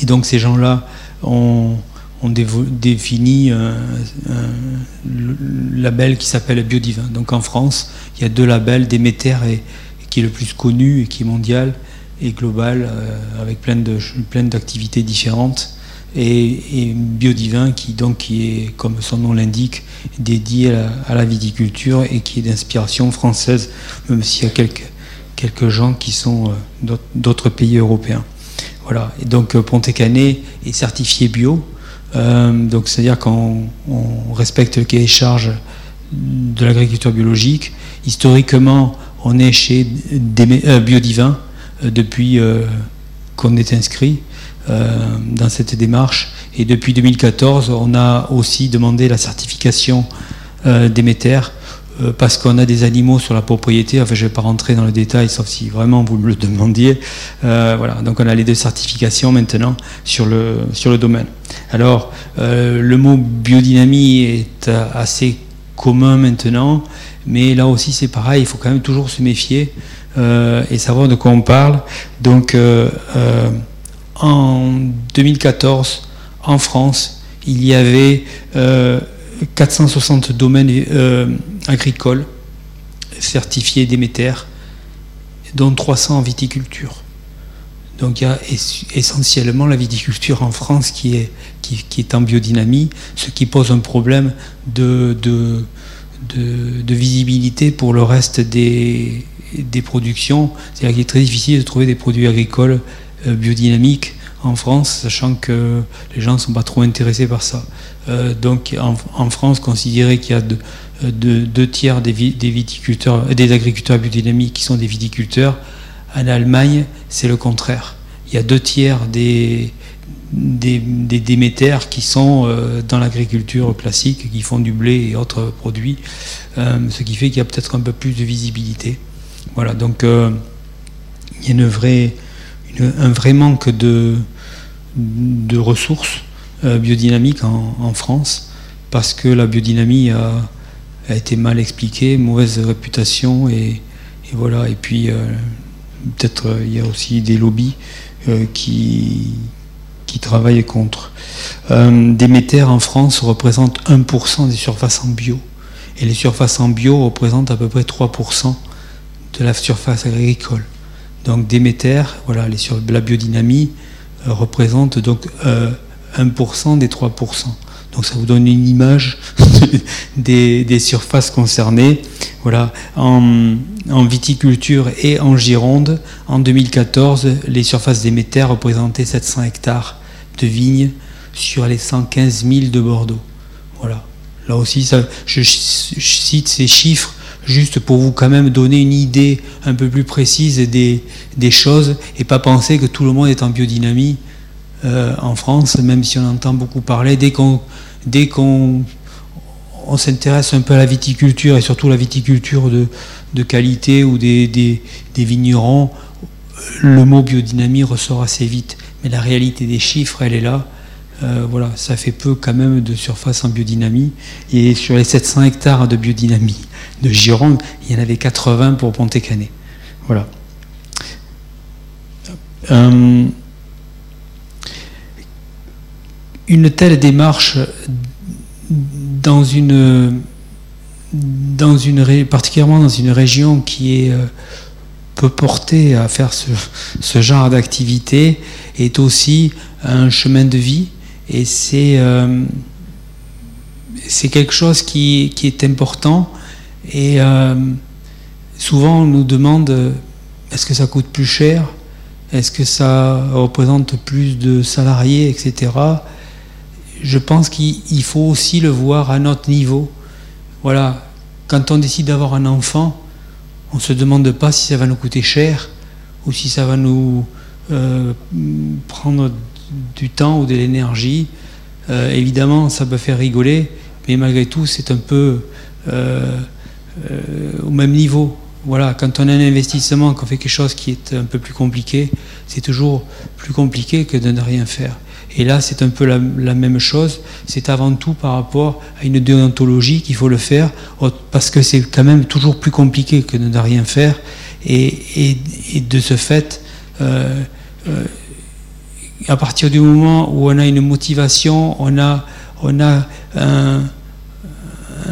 Et donc ces gens-là ont, défini un, label qui s'appelle Biodivin. Donc en France, il y a deux labels, Déméter qui est le plus connu et qui est mondial et global, euh, avec plein d'activités différentes et, Biodivin qui donc qui est comme son nom l'indique dédié à la, viticulture et qui est d'inspiration française même s'il y a quelques quelques gens qui sont euh, d'autres pays européens. Voilà. Et donc euh, Pontet-Canet est certifié bio. Euh, donc c'est à dire qu'on respecte le cahier des charges de l'agriculture biologique. Historiquement on est chez Biodivin depuis qu'on est inscrit dans cette démarche. Et depuis 2014, on a aussi demandé la certification euh, Déméter euh, parce qu'on a des animaux sur la propriété. Enfin, je ne vais pas rentrer dans le détail, sauf si vraiment vous me le demandiez. voilà, donc on a les deux certifications maintenant sur le, sur le domaine. Alors, le mot biodynamie est assez commun maintenant, mais là aussi c'est pareil, il faut quand même toujours se méfier et savoir de quoi on parle. Donc, en 2014, en France, il y avait 460 euh, domaines euh, agricoles certifiés Déméter, dont 300 en viticulture. Donc il y a essentiellement la viticulture en France qui est, qui, est en biodynamie, ce qui pose un problème de, de, de, visibilité pour le reste des, des productions. C'est-à-dire qu'il est très difficile de trouver des produits agricoles biodynamique en France, sachant que les gens ne sont pas trop intéressés par ça. Euh, donc en, France, considérer qu'il y a euh, deux, tiers des, viticulteurs, des agriculteurs biodynamiques qui sont des viticulteurs, en Allemagne, c'est le contraire. Il y a deux tiers des, des, déméters qui sont dans l'agriculture classique, qui font du blé et autres produits, ce qui fait qu'il y a peut-être un peu plus de visibilité. Voilà, donc il y a une vraie un vrai manque de, de ressources euh, biodynamiques en, France, parce que la biodynamie a, été mal expliquée, mauvaise réputation, et, voilà. Et puis, euh, peut-être euh, il y a aussi des lobbies qui, qui travaillent contre. Déméter en France représente 1% des surfaces en bio. Et les surfaces en bio représentent à peu près 3% de la surface agricole. Donc Déméter, voilà, les sur la biodynamie euh, représente donc 1% euh, des 3%. Donc ça vous donne une image des, surfaces concernées. Voilà, en, viticulture et en Gironde, en 2014, les surfaces Déméter représentaient 700 hectares de vignes sur les 115 000 de Bordeaux. Voilà. Là aussi, je cite ces chiffres juste pour vous quand même donner une idée un peu plus précise des, choses et pas penser que tout le monde est en biodynamie euh, en France, même si on entend beaucoup parler. Dès qu'on s'intéresse un peu à la viticulture et surtout la viticulture de, qualité ou des, vignerons, le mot biodynamie ressort assez vite. Mais la réalité des chiffres, elle est là. Euh, voilà, ça fait peu quand même de surface en biodynamie. Et sur les 700 hectares de biodynamie de Gironde, il y en avait 80 pour Pontet-Canet. Voilà. Euh, une telle démarche dans une, dans une particulièrement dans une région qui est euh, peu portée à faire ce, genre d'activité est aussi un chemin de vie et c'est euh, c'est quelque chose qui, qui, est important et euh, souvent, on nous demande est-ce que ça coûte plus cher? Est-ce que ça représente plus de salariés, etc. Je pense qu'il faut aussi le voir à notre niveau. Voilà, quand on décide d'avoir un enfant, on ne se demande pas si ça va nous coûter cher ou si ça va nous euh, prendre du temps ou de l'énergie. Euh, évidemment, ça peut faire rigoler, mais malgré tout, c'est un peu euh, au même niveau. Voilà, quand on a un investissement, qu'on fait quelque chose qui est un peu plus compliqué, c'est toujours plus compliqué que de ne rien faire. Et là, c'est un peu la, même chose. C'est avant tout par rapport à une déontologie qu'il faut le faire, parce que c'est quand même toujours plus compliqué que de ne rien faire. Et, de ce fait, euh, euh, à partir du moment où on a une motivation, on a, on a un,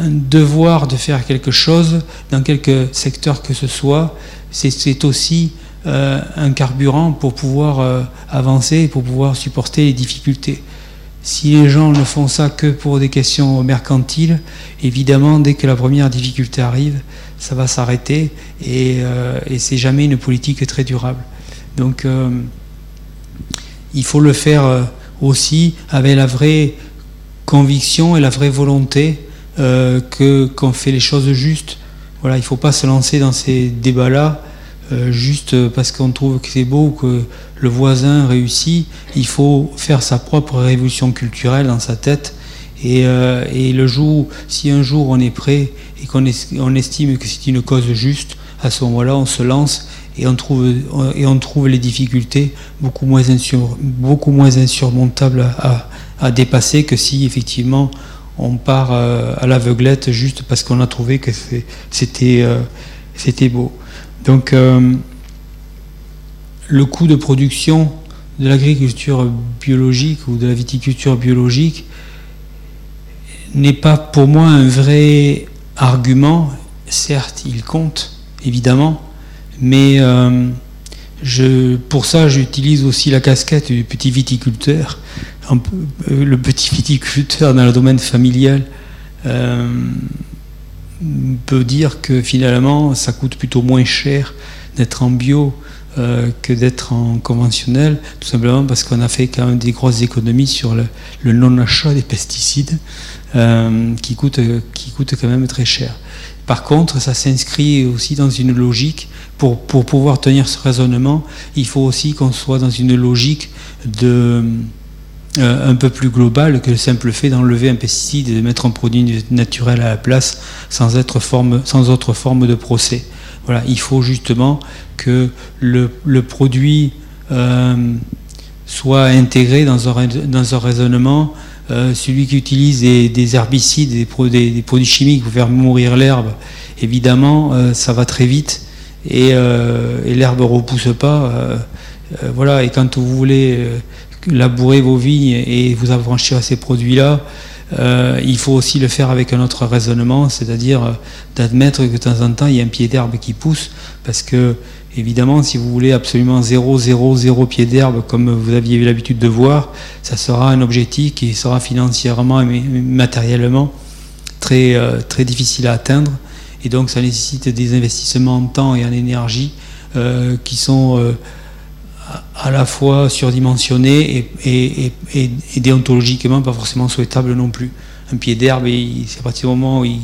devoir de faire quelque chose dans quelque secteur que ce soit, c'est aussi euh, un carburant pour pouvoir euh, avancer pour pouvoir supporter les difficultés. Si les gens ne font ça que pour des questions mercantiles, évidemment, dès que la première difficulté arrive, ça va s'arrêter et, euh, et c'est jamais une politique très durable. Donc, il faut le faire aussi avec la vraie conviction et la vraie volonté euh, que qu'on fait les choses justes. Il ne faut pas se lancer dans ces débats-là euh, juste parce qu'on trouve que c'est beau, que le voisin réussit. Il faut faire sa propre révolution culturelle dans sa tête. Et, euh, le jour, si un jour on est prêt et qu'on on estime que c'est une cause juste, à ce moment-là, on se lance et on trouve, et on trouve les difficultés beaucoup moins, beaucoup moins insurmontables à, à, dépasser que si effectivement on part euh, à l'aveuglette juste parce qu'on a trouvé que c'était euh, c'était beau. Donc euh, le coût de production de l'agriculture biologique ou de la viticulture biologique n'est pas pour moi un vrai argument. Certes, il compte, évidemment, mais je, pour ça, j'utilise aussi la casquette du petit viticulteur euh, le petit viticulteur dans le domaine familial euh, peut dire que finalement ça coûte plutôt moins cher d'être en bio euh, que d'être en conventionnel, tout simplement parce qu'on a fait quand même des grosses économies sur le, non-achat des pesticides qui, qui coûtent quand même très cher. Par contre, ça s'inscrit aussi dans une logique, pour, pouvoir tenir ce raisonnement, il faut aussi qu'on soit dans une logique de euh, un peu plus global que le simple fait d'enlever un pesticide et de mettre un produit naturel à la place sans, autre forme de procès. Il faut justement que le, produit euh, soit intégré dans un raisonnement. Euh, celui qui utilise des, herbicides, des, produits chimiques pour faire mourir l'herbe, évidemment, ça va très vite et, et l'herbe ne repousse pas. voilà, et quand vous voulez labourer vos vignes et vous affranchir à ces produits-là, euh, il faut aussi le faire avec un autre raisonnement, c'est-à-dire euh, d'admettre que de temps en temps il y a un pied d'herbe qui pousse, parce que évidemment si vous voulez absolument 0, 0, 0 pied d'herbe comme vous aviez l'habitude de voir, ça sera un objectif qui sera financièrement et matériellement très, euh, très difficile à atteindre, et donc ça nécessite des investissements en temps et en énergie qui sont à la fois surdimensionné et, et, déontologiquement pas forcément souhaitable non plus. Un pied d'herbe, c'est à partir du moment où il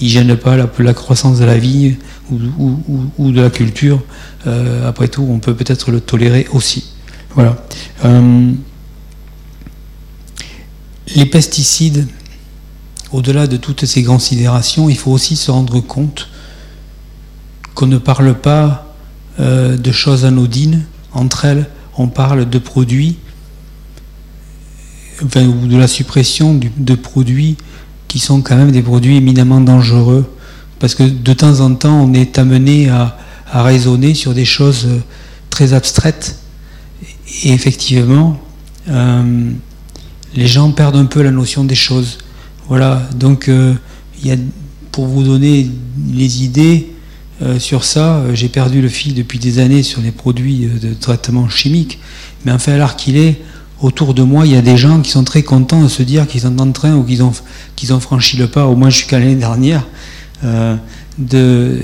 ne gêne pas la, croissance de la vigne ou, de la culture, euh, après tout, on peut peut-être le tolérer aussi. Voilà. Euh, les pesticides, au-delà de toutes ces considérations, il faut aussi se rendre compte qu'on ne parle pas euh, de choses anodines, entre elles, on parle de produits, enfin, ou de la suppression de produits qui sont quand même des produits éminemment dangereux. Parce que de temps en temps, on est amené à, raisonner sur des choses très abstraites. Et effectivement, euh, les gens perdent un peu la notion des choses. Voilà, donc euh, pour vous donner les idées, euh, sur ça, euh, j'ai perdu le fil depuis des années sur les produits euh, de traitement chimique. Mais enfin, alors qu'il est, autour de moi, il y a des gens qui sont très contents de se dire qu'ils sont en train ou qu'ils ont, ont franchi le pas. Au moins, je suis qu'à l'année dernière. de,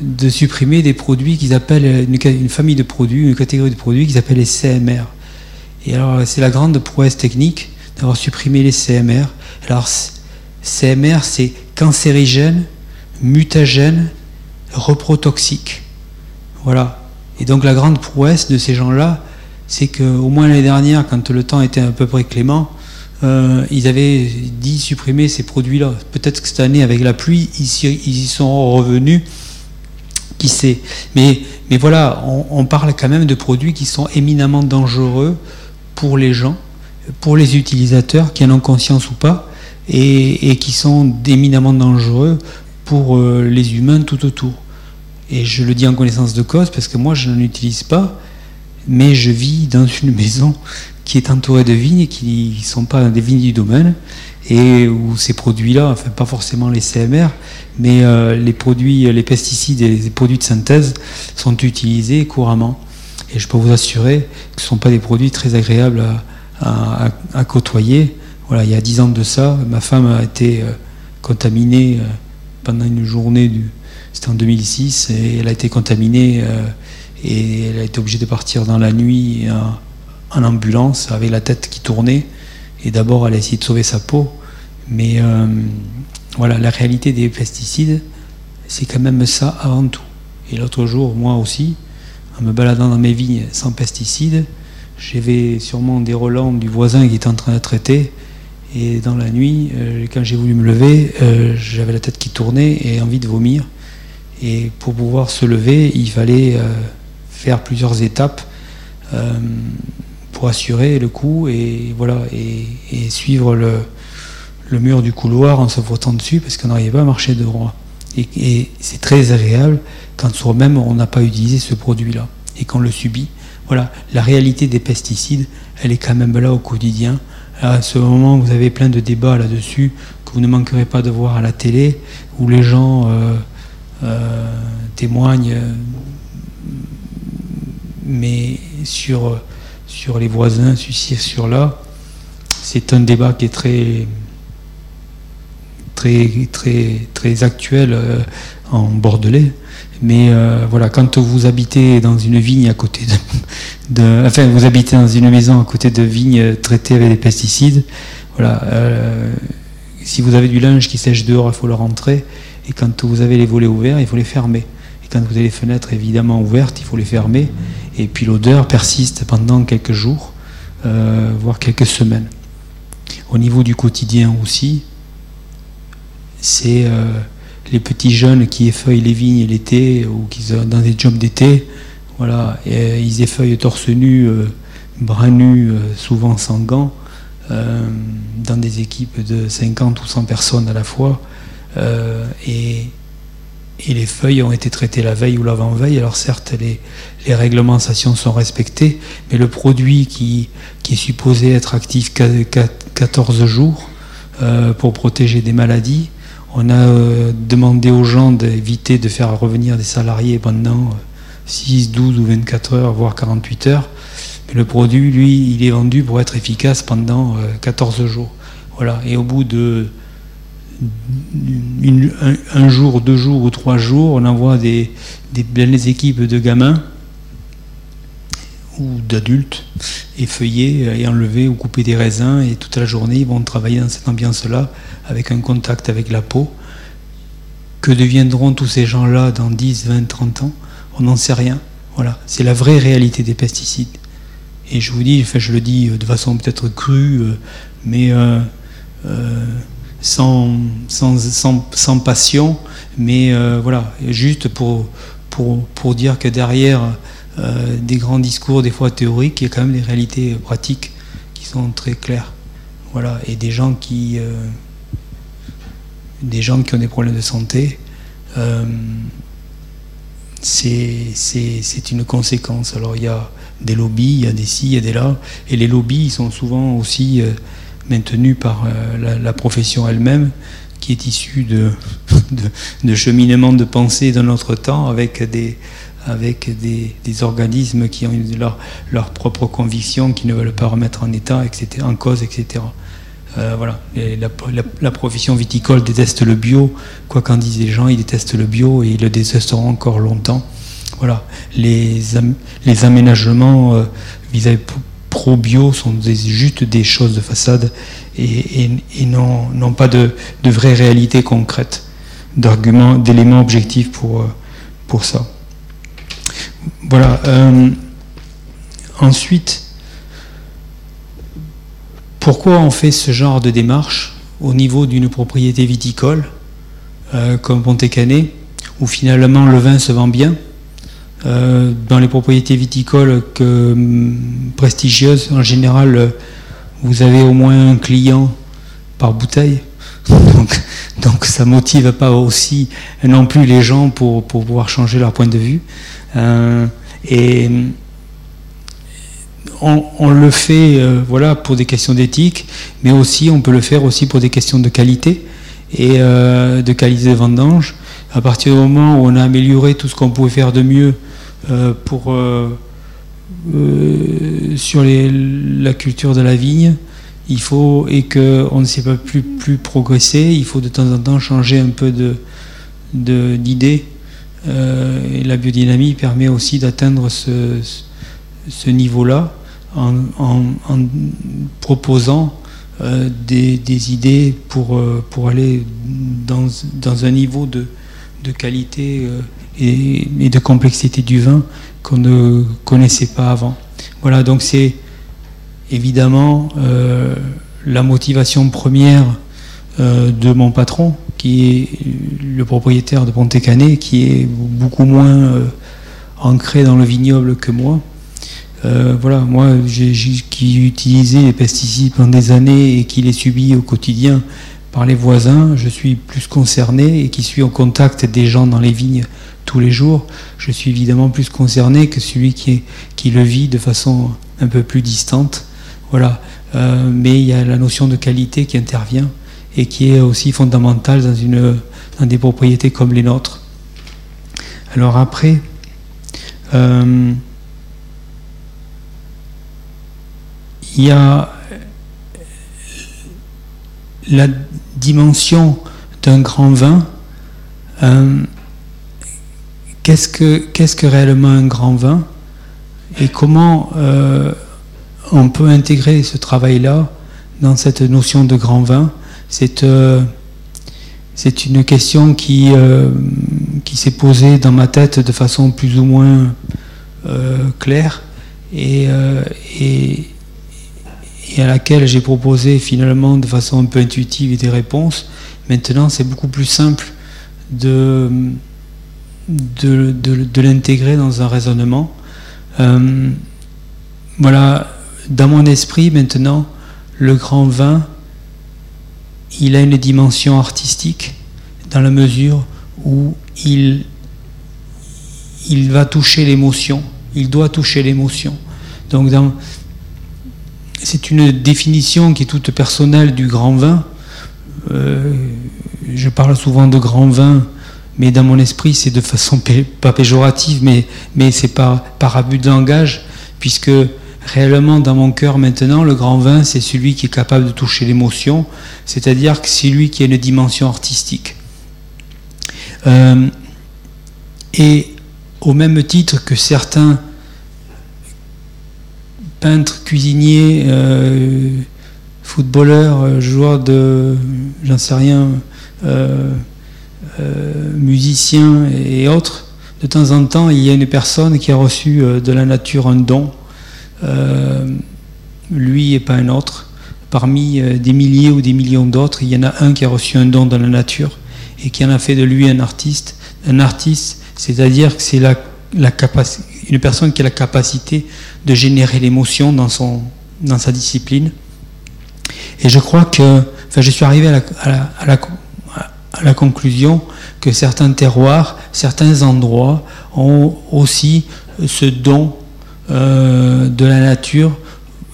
de, supprimer des produits qu'ils appellent une, famille de produits, une catégorie de produits qu'ils appellent les CMR. Et alors c'est la grande prouesse technique d'avoir supprimé les CMR. Alors CMR c'est cancérigène, mutagène, reprotoxique. Voilà. Et donc la grande prouesse de ces gens-là, c'est qu'au moins l'année dernière, quand le temps était à peu près clément, euh, ils avaient dit supprimer ces produits-là. Peut-être que cette année, avec la pluie, ils, y sont revenus. Qui sait? Mais, mais voilà, on, parle quand même de produits qui sont éminemment dangereux pour les gens, pour les utilisateurs, qui en ont conscience ou pas, et, qui sont éminemment dangereux pour euh, les humains tout autour. Et je le dis en connaissance de cause parce que moi je n'en utilise pas, mais je vis dans une maison qui est entourée de vignes qui ne sont pas des vignes du domaine et où ces produits-là, enfin pas forcément les CMR, mais euh, les produits, les pesticides et les produits de synthèse sont utilisés couramment. Et je peux vous assurer que ce ne sont pas des produits très agréables à, côtoyer. Voilà, il y a dix ans de ça, ma femme a été euh, contaminée pendant une journée c'était en 2006 et elle a été contaminée et elle a été obligée de partir dans la nuit en, ambulance avec la tête qui tournait. Et d'abord, elle a essayé de sauver sa peau. Mais euh, voilà, la réalité des pesticides, c'est quand même ça avant tout. Et l'autre jour, moi aussi, en me baladant dans mes vignes sans pesticides, j'avais sûrement des relents du voisin qui était en train de traiter. Et dans la nuit, euh, quand j'ai voulu me lever, euh, j'avais la tête qui tournait et envie de vomir. Et pour pouvoir se lever, il fallait faire plusieurs étapes euh, pour assurer le coup et voilà et, suivre le, mur du couloir en se frottant dessus parce qu'on n'arrivait pas à marcher de droit. Et, c'est très agréable quand soi-même on n'a pas utilisé ce produit-là et qu'on le subit. Voilà, la réalité des pesticides, elle est quand même là au quotidien. À ce moment, vous avez plein de débats là-dessus que vous ne manquerez pas de voir à la télé, où les gens euh, euh, témoignent mais sur, sur les voisins, sur là, c'est un débat qui est très, très, très, très actuel euh, en Bordelais. Mais euh, voilà, quand vous habitez dans une vigne à côté de, enfin, vous habitez dans une maison à côté de vignes traitées avec des pesticides, voilà, euh, si vous avez du linge qui sèche dehors, il faut le rentrer. Et quand vous avez les volets ouverts, il faut les fermer. Et quand vous avez les fenêtres évidemment ouvertes, il faut les fermer. Et puis l'odeur persiste pendant quelques jours, euh, voire quelques semaines. Au niveau du quotidien aussi, c'est les petits jeunes qui effeuillent les vignes l'été ou qui sont dans des jobs d'été. Voilà, et, ils effeuillent torse nu, euh, bras nus, souvent sans gants, dans des équipes de 50 ou 100 personnes à la fois. et les feuilles ont été traitées la veille ou l'avant-veille. Alors certes, les, réglementations sont respectées, mais le produit qui, est supposé être actif 14 jours euh, pour protéger des maladies, on a euh, demandé aux gens d'éviter de faire revenir des salariés pendant 6, euh, 12 ou 24 heures, voire 48 heures. Le produit, lui, il est vendu pour être efficace pendant 14 jours. Voilà. Et au bout de un, jour, deux jours ou trois jours, on envoie des, des belles équipes de gamins ou d'adultes effeuiller et enlever ou couper des raisins et toute la journée ils vont travailler dans cette ambiance-là avec un contact avec la peau. Que deviendront tous ces gens-là dans 10, 20, 30 ans? On n'en sait rien. Voilà, c'est la vraie réalité des pesticides. Et je vous dis, enfin, je le dis de façon peut-être crue, euh, mais euh, euh, sans, sans, sans, passion, mais euh, voilà, juste pour, pour, pour, dire que derrière euh, des grands discours, des fois théoriques, il y a quand même des réalités pratiques qui sont très claires. Voilà, et des gens qui, euh, des gens qui ont des problèmes de santé, c'est une conséquence. Alors il y a des lobbies, il y a des ci, il y a des là, et les lobbies sont souvent aussi maintenue par euh, la, profession elle-même, qui est issue de, de, cheminement de pensée de notre temps avec des, avec des, organismes qui ont leurs leur propres convictions, qui ne veulent pas remettre en état, etc., en cause, etc. voilà. la, profession viticole déteste le bio. Quoi qu'en disent les gens, ils détestent le bio et ils le détesteront encore longtemps. Voilà. Les, aménagements vis-à-vis pro-bio sont juste des choses de façade et, non, pas de, de vraies réalités concrètes, d'arguments, d'éléments objectifs pour, pour ça. Voilà. Euh, ensuite, pourquoi on fait ce genre de démarche au niveau d'une propriété viticole euh, comme Pontécanet, où finalement le vin se vend bien euh, Dans les propriétés viticoles que, hum, prestigieuses, en général, vous avez au moins un client par bouteille. Donc, donc ça motive pas aussi non plus les gens pour, pouvoir changer leur point de vue. Et on, le fait euh, voilà, pour des questions d'éthique, mais aussi on peut le faire aussi pour des questions de qualité et euh, de qualité de vendange. À partir du moment où on a amélioré tout ce qu'on pouvait faire de mieux pour, sur la culture de la vigne, il faut et qu'on ne sait pas plus, plus progresser, il faut de temps en temps changer un peu de d'idée. Euh, la biodynamie permet aussi d'atteindre ce, niveau-là en, proposant euh, des, idées pour, euh, pour aller dans, dans, un niveau de, de qualité et, de complexité du vin qu'on ne connaissait pas avant. Voilà, donc c'est évidemment la motivation première de mon patron, qui est le propriétaire de Pontécanet, qui est beaucoup moins euh, ancré dans le vignoble que moi. voilà, moi qui ai utilisé les pesticides pendant des années et qui les subis au quotidien par les voisins, je suis plus concerné et qui suis en contact des gens dans les vignes tous les jours, je suis évidemment plus concerné que celui qui, qui le vit de façon un peu plus distante. Voilà. Euh, mais il y a la notion de qualité qui intervient et qui est aussi fondamentale dans, une, des propriétés comme les nôtres. Alors après, euh, il y a la dimension d'un grand vin. Euh, qu'est-ce, que, qu'est-ce que réellement un grand vin et comment on peut intégrer ce travail-là dans cette notion de grand vin. C'est euh, une question qui, euh, qui s'est posée dans ma tête de façon plus ou moins euh, claire et, à laquelle j'ai proposé finalement de façon un peu intuitive des réponses. Maintenant, c'est beaucoup plus simple de l'intégrer dans un raisonnement. voilà, dans mon esprit maintenant, le grand vin, il a une dimension artistique dans la mesure où il, il va toucher l'émotion, il doit toucher l'émotion. Donc c'est une définition qui est toute personnelle du grand vin. Euh, je parle souvent de grand vin, mais dans mon esprit c'est de façon pas péjorative, mais, mais c'est par, par abus de langage, puisque réellement dans mon cœur maintenant, le grand vin, c'est celui qui est capable de toucher l'émotion, c'est-à-dire que c'est lui qui a une dimension artistique. Euh, et au même titre que certains peintres, cuisiniers, euh, footballeurs, euh, joueurs de, j'en sais rien, musiciens et autres, de temps en temps, il y a une personne qui a reçu de la nature un don lui et pas un autre. Parmi euh, des milliers ou des millions d'autres, il y en a un qui a reçu un don dans la nature et qui en a fait de lui un artiste. Un artiste, c'est-à-dire que c'est la, une personne qui a la capacité de générer l'émotion dans, dans sa discipline. Et je crois que, enfin, je suis arrivé à la conclusion que certains terroirs, certains endroits ont aussi ce don euh, de la nature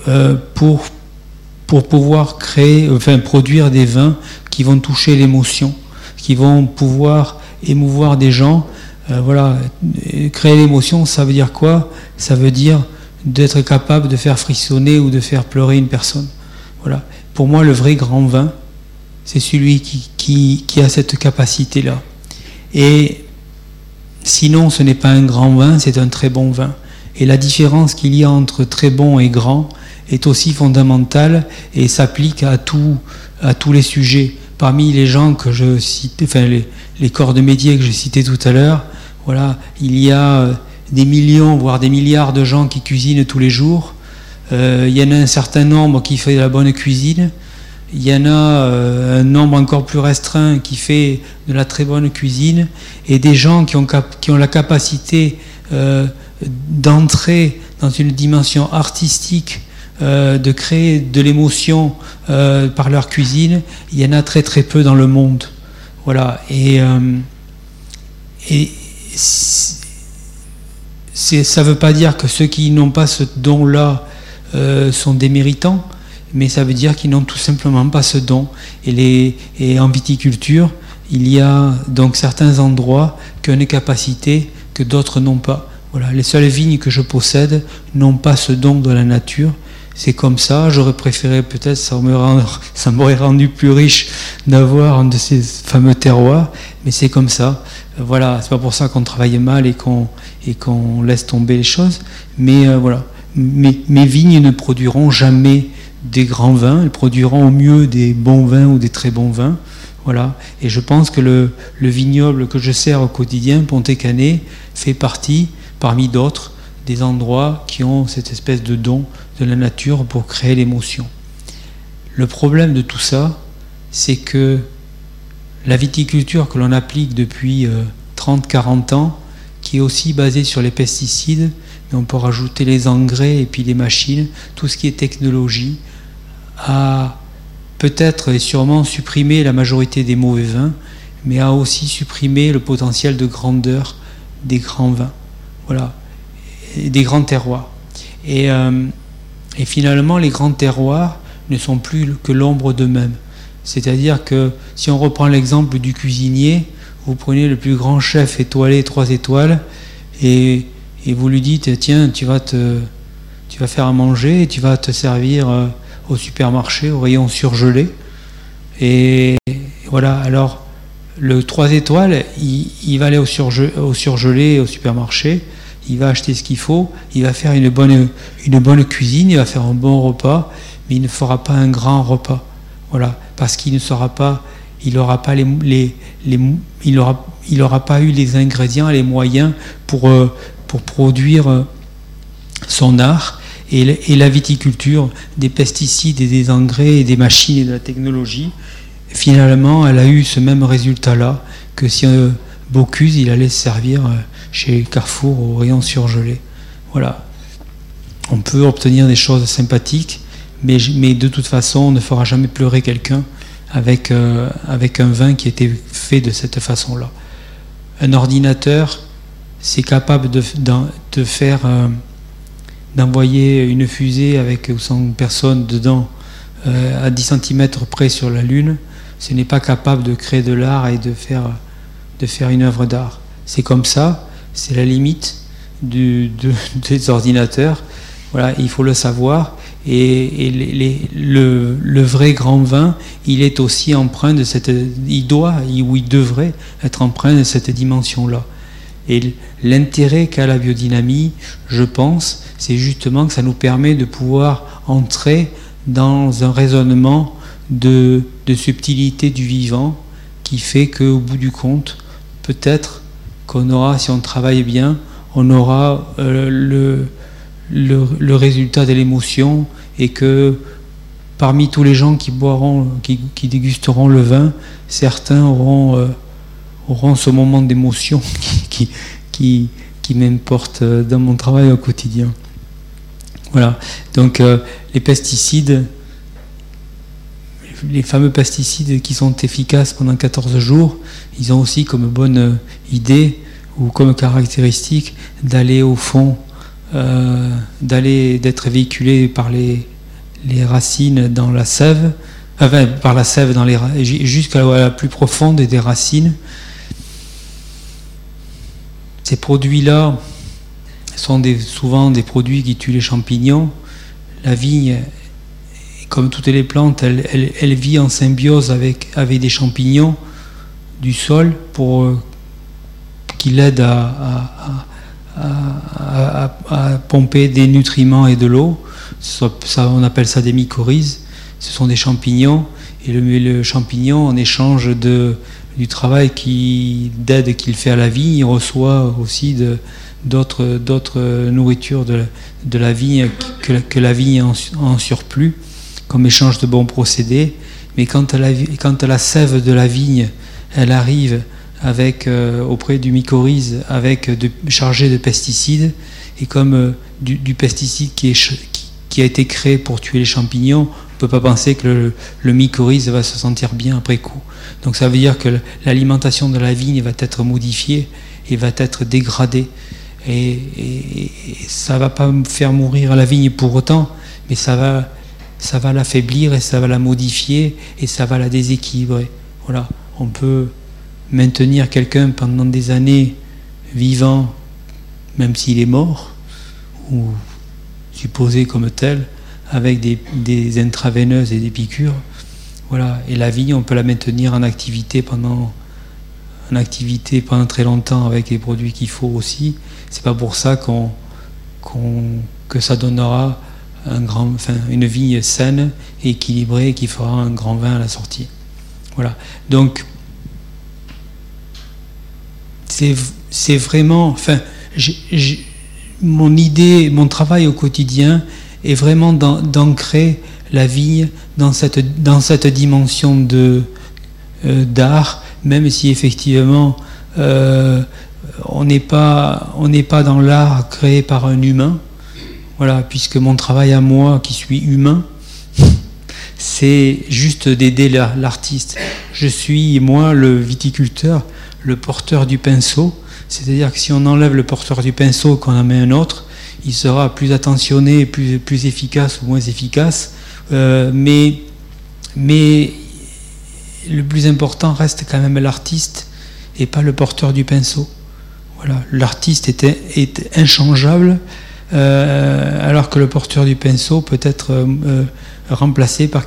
euh, pour, pour pouvoir créer, enfin produire des vins qui vont toucher l'émotion, qui vont pouvoir émouvoir des gens. Euh, voilà, créer l'émotion, ça veut dire quoi? Ça veut dire d'être capable de faire frissonner ou de faire pleurer une personne. Voilà. pour moi, le vrai grand vin, c'est celui qui, qui, a cette capacité-là. Et sinon, ce n'est pas un grand vin, c'est un très bon vin. Et la différence qu'il y a entre très bon et grand est aussi fondamentale et s'applique à, à tous les sujets. Parmi les gens que je cite, enfin les, les corps de métier que j'ai cités tout à l'heure, voilà, il y a euh, des millions, voire des milliards de gens qui cuisinent tous les jours. Euh, il y en a un certain nombre qui fait de la bonne cuisine. Il y en a euh, un nombre encore plus restreint qui fait de la très bonne cuisine. Et des gens qui ont, qui ont la capacité d'entrer dans une dimension artistique, de créer de l'émotion par leur cuisine, il y en a très très peu dans le monde. Voilà. Et, et ça ne veut pas dire que ceux qui n'ont pas ce don-là euh, sont des méritants, mais ça veut dire qu'ils n'ont tout simplement pas ce don. Et, et en viticulture, il y a donc certains endroits qui ont une capacité que d'autres n'ont pas. Voilà, les seules vignes que je possède n'ont pas ce don de la nature. C'est comme ça, j'aurais préféré peut-être, ça m'aurait rendu plus riche d'avoir un de ces fameux terroirs, mais c'est comme ça. Voilà, c'est pas pour ça qu'on travaille mal et qu'on laisse tomber les choses. Mais euh, voilà, mes, vignes ne produiront jamais des grands vins, elles produiront au mieux des bons vins ou des très bons vins. Voilà. Et je pense que le, vignoble que je sers au quotidien, Ponté-Canet, fait partie, parmi d'autres, des endroits qui ont cette espèce de don de la nature pour créer l'émotion. Le problème de tout ça, c'est que la viticulture que l'on applique depuis 30-40 euh, ans, qui est aussi basée sur les pesticides, mais on peut rajouter les engrais et puis les machines, tout ce qui est technologie, a peut-être et sûrement supprimé la majorité des mauvais vins, mais a aussi supprimé le potentiel de grandeur des grands vins, voilà, des grands terroirs. Et, euh, et finalement, les grands terroirs ne sont plus que l'ombre d'eux-mêmes. C'est-à-dire que si on reprend l'exemple du cuisinier, vous prenez le plus grand chef étoilé, trois étoiles, et, vous lui dites, tiens, tu vas, te, tu vas faire à manger, et tu vas te servir euh, au supermarché, au rayon surgelé. Et voilà, alors le 3 étoiles, il, va aller au, au surgelé, au supermarché, il va acheter ce qu'il faut, il va faire une bonne, une bonne cuisine, il va faire un bon repas, mais il ne fera pas un grand repas. Voilà parce qu'il ne sera pas, il n'aura pas les, il aura, il aura pas eu les ingrédients, les moyens pour, euh, pour produire euh, son art. Et, et, la viticulture, des pesticides et des engrais et des machines et de la technologie, finalement, elle a eu ce même résultat-là que si euh, Bocuse, il allait se servir chez Carrefour au rayon surgelé. Voilà. On peut obtenir des choses sympathiques, mais, de toute façon, on ne fera jamais pleurer quelqu'un avec, euh, avec un vin qui été fait de cette façon-là. Un ordinateur, c'est capable de, faire, euh, d'envoyer une fusée avec 100 personnes dedans euh, à 10 cm près sur la Lune. Ce n'est pas capable de créer de l'art et de faire, de faire une œuvre d'art. C'est comme ça, c'est la limite du, des ordinateurs. Voilà, il faut le savoir. Et, le, vrai grand vin, il est aussi empreint de cette, il doit, ou il devrait être empreint de cette dimension-là. Et l'intérêt qu'a la biodynamie, je pense, c'est justement que ça nous permet de pouvoir entrer dans un raisonnement de, subtilité du vivant qui fait qu'au bout du compte, peut-être qu'on aura, si on travaille bien, on aura euh, le, résultat de l'émotion et que parmi tous les gens qui boiront, qui, dégusteront le vin, certains auront, euh, ce moment d'émotion qui, m'importe dans mon travail au quotidien. Voilà. Donc euh, les pesticides, les fameux pesticides qui sont efficaces pendant 14 jours, ils ont aussi comme bonne idée ou comme caractéristique d'aller au fond euh, d'aller d'être véhiculé par les, racines dans la sève, enfin, par la sève dans les jusqu'à la plus profonde des racines. Ces produits-là sont souvent des produits qui tuent les champignons. La vigne comme toutes les plantes, elle, vit en symbiose avec, des champignons du sol euh, qu'il aide à, pomper des nutriments et de l'eau. On appelle ça des mycorhizes. Ce sont des champignons. Et le, champignon, en échange du travail d'aide qu'il fait à la vigne, il reçoit aussi d'autres nourritures de, la vigne que, la en, en, surplus, comme échange de bons procédés. Mais quand la, sève de la vigne, elle arrive euh, auprès du mycorhize avec de, chargé de pesticides, et comme euh, du, pesticide qui, est, qui, a été créé pour tuer les champignons, on ne peut pas penser que le, le mycorhize va se sentir bien après coup. Donc ça veut dire que l'alimentation de la vigne va être modifiée et va être dégradée. Et, ça ne va pas faire mourir la vigne pour autant, mais ça va, ça va l'affaiblir et ça va la modifier et ça va la déséquilibrer. Voilà, on peut maintenir quelqu'un pendant des années vivant, même s'il est mort, ou supposé comme tel, avec des, intraveineuses et des piqûres, voilà. Et la vigne, on peut la maintenir en activité pendant, en activité pendant très longtemps avec les produits qu'il faut aussi. C'est pas pour ça qu'on, que ça donnera un grand, enfin, une vigne saine, équilibrée, qui fera un grand vin à la sortie. Voilà. Donc, c'est, vraiment, enfin, mon idée, mon travail au quotidien est vraiment d'ancrer la vigne dans cette, dans cette dimension de, euh, d'art, même si effectivement euh, on n'est pas, on n'est pas dans l'art créé par un humain. Voilà, puisque mon travail à moi, qui suis humain, c'est juste d'aider l'artiste. Je suis, moi, le viticulteur, le porteur du pinceau. C'est-à-dire que si on enlève le porteur du pinceau qu'on en met un autre, il sera plus attentionné, plus, plus efficace ou moins efficace. Euh, mais, mais le plus important reste quand même l'artiste et pas le porteur du pinceau. Voilà, l'artiste est, est, inchangeable, euh, alors que le porteur du pinceau peut être euh, remplacé par,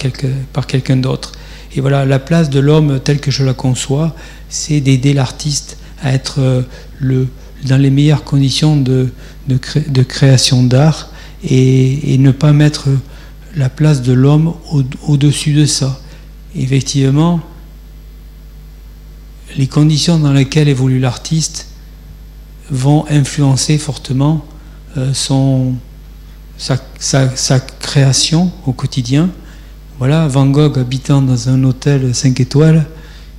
par quelqu'un d'autre. Et voilà, la place de l'homme tel que je la conçois, c'est d'aider l'artiste à être le, dans les meilleures conditions de, de, création d'art et, et, ne pas mettre la place de l'homme au-dessus de ça. Effectivement, les conditions dans lesquelles évolue l'artiste vont influencer fortement euh, son, sa, création au quotidien. Voilà, Van Gogh habitant dans un hôtel 5 étoiles,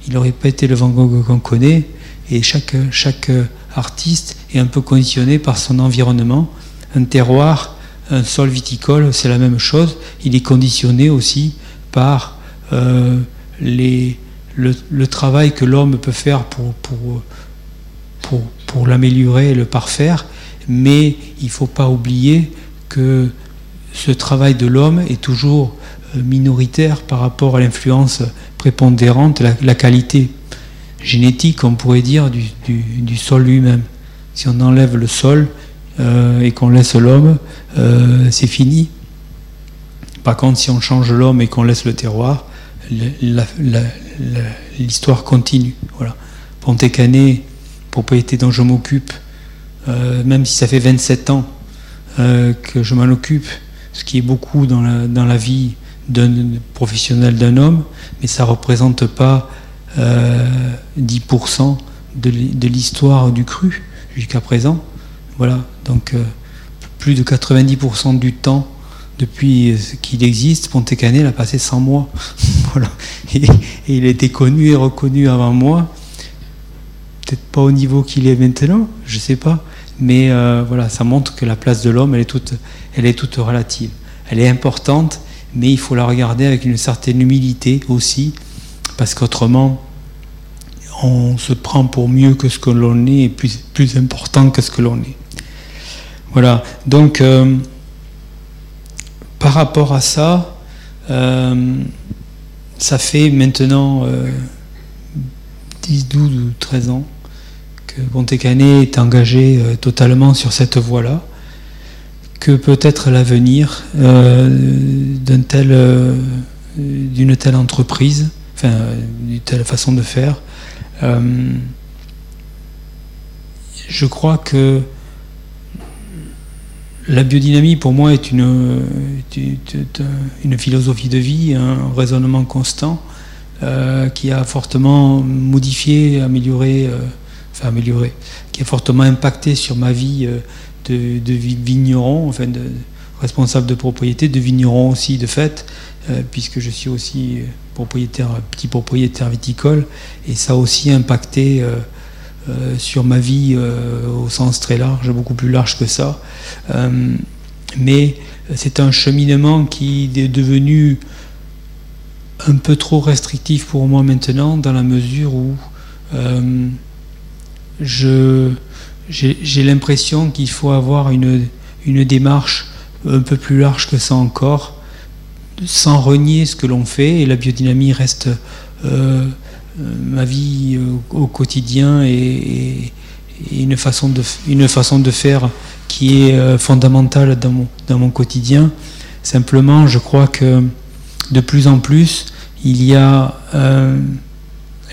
il n'aurait pas été le Van Gogh qu'on connaît, et chaque, chaque artiste est un peu conditionné par son environnement, un terroir un sol viticole, c'est la même chose. Il est conditionné aussi par euh, les, le, travail que l'homme peut faire pour, pour, pour, pour l'améliorer et le parfaire. Mais il ne faut pas oublier que ce travail de l'homme est toujours euh, minoritaire par rapport à l'influence prépondérante, la, qualité génétique, on pourrait dire, du, sol lui-même. Si on enlève le sol, euh, et qu'on laisse l'homme, euh, c'est fini. Par contre, si on change l'homme et qu'on laisse le terroir, l'histoire continue. Voilà. Propriété dont je m'occupe, euh, même si ça fait 27 ans que je m'en occupe, ce qui est beaucoup dans la, dans la vie d'un professionnel d'un homme, mais ça ne représente pas 10% de l'histoire du cru jusqu'à présent. Voilà, donc euh, plus de 90% du temps depuis qu'il existe, Pontécanet a passé 100 mois. voilà. Et, il a été connu et reconnu avant moi. Peut-être pas au niveau qu'il est maintenant, je ne sais pas. Mais euh, voilà, ça montre que la place de l'homme, elle, est toute, elle est toute relative. Elle est importante, mais il faut la regarder avec une certaine humilité aussi, parce qu'autrement, on se prend pour mieux que ce que l'on est et plus, plus important que ce que l'on est. Voilà, donc euh, par rapport à ça, euh, ça fait maintenant 10, 12 ou 13 ans que Pontécanet est engagé euh, totalement sur cette voie-là, que peut être l'avenir d'une telle, d'une telle entreprise, enfin, d'une telle façon de faire. je crois que la biodynamie, pour moi, est une, une philosophie de vie, un raisonnement constant euh, qui a fortement modifié, amélioré, euh, enfin amélioré, qui a fortement impacté sur ma vie euh, de, vigneron, enfin de responsable de propriété, de vigneron aussi de fait, puisque je suis aussi propriétaire, petit propriétaire viticole, et ça a aussi impacté euh, sur ma vie euh, au sens très large, beaucoup plus large que ça. Euh, mais c'est un cheminement qui est devenu un peu trop restrictif pour moi maintenant, dans la mesure où j'ai l'impression qu'il faut avoir une, une, démarche un peu plus large que ça encore, sans renier ce que l'on fait, et la biodynamie reste euh, ma vie euh, au quotidien et, une, façon de, une façon de faire qui est euh, fondamentale dans mon, dans mon quotidien. Simplement, je crois que de plus en plus, il y a.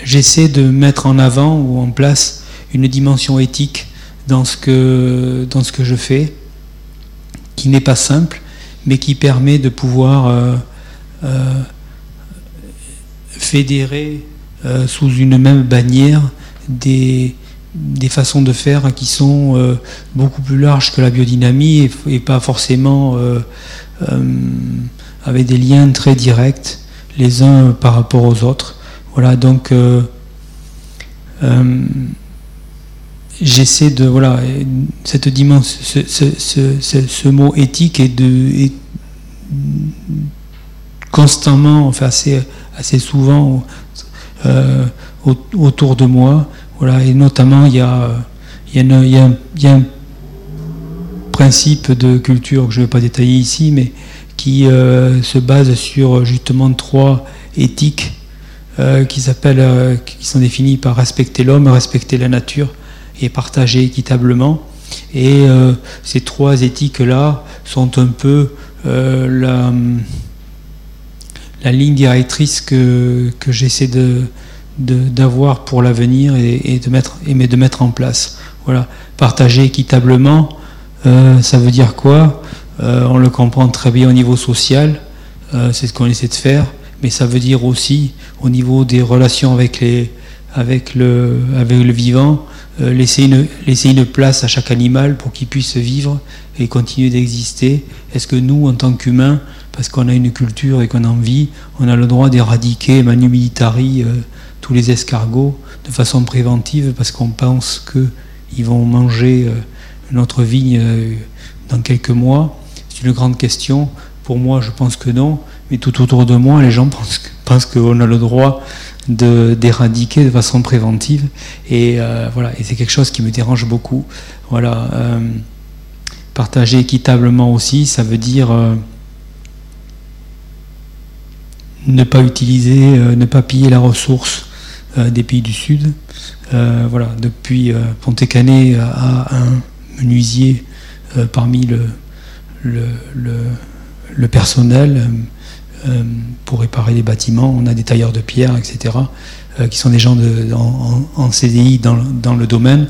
J'essaie de mettre en avant ou en place une dimension éthique dans ce que, dans ce que je fais, qui n'est pas simple, mais qui permet de pouvoir fédérer euh, sous une même bannière des, des, façons de faire qui sont euh, beaucoup plus larges que la biodynamie et, pas forcément euh, avec des liens très directs les uns par rapport aux autres. Voilà, donc j'essaie de voilà cette dimension, ce, mot éthique est de constamment, enfin assez, assez souvent euh, autour de moi. Voilà, et notamment, il y a, il y a, il y a un principe de culture que je ne vais pas détailler ici, mais qui euh, se base sur justement trois éthiques euh, qui, s'appellent, qui sont définies par respecter l'homme, respecter la nature et partager équitablement. Et ces trois éthiques-là sont un peu la, la ligne directrice que, que j'essaie de, d'avoir pour l'avenir et, de mettre, et de mettre en place. Voilà. Partager équitablement, euh, ça veut dire quoi? Euh, On le comprend très bien au niveau social, euh, c'est ce qu'on essaie de faire, mais ça veut dire aussi au niveau des relations avec, les, avec, le, avec le vivant, laisser, une, une place à chaque animal pour qu'il puisse vivre et continuer d'exister. Est-ce que nous, en tant qu'humains, parce qu'on a une culture et qu'on a envie, on a le droit d'éradiquer manu militari euh, tous les escargots de façon préventive parce qu'on pense qu'ils vont manger euh, notre vigne euh, dans quelques mois? C'est une grande question. Pour moi, je pense que non. Mais tout autour de moi, les gens pensent, qu'on a le droit d'éradiquer de, façon préventive. Et voilà, et c'est quelque chose qui me dérange beaucoup. Voilà, partager équitablement aussi, ça veut dire ne pas utiliser, euh, ne pas piller la ressource euh, des pays du Sud. Euh, voilà, depuis Ponté-Canet à un menuisier parmi le, le, personnel pour réparer les bâtiments. On a des tailleurs de pierre, etc., qui sont des gens en, CDI dans, le domaine.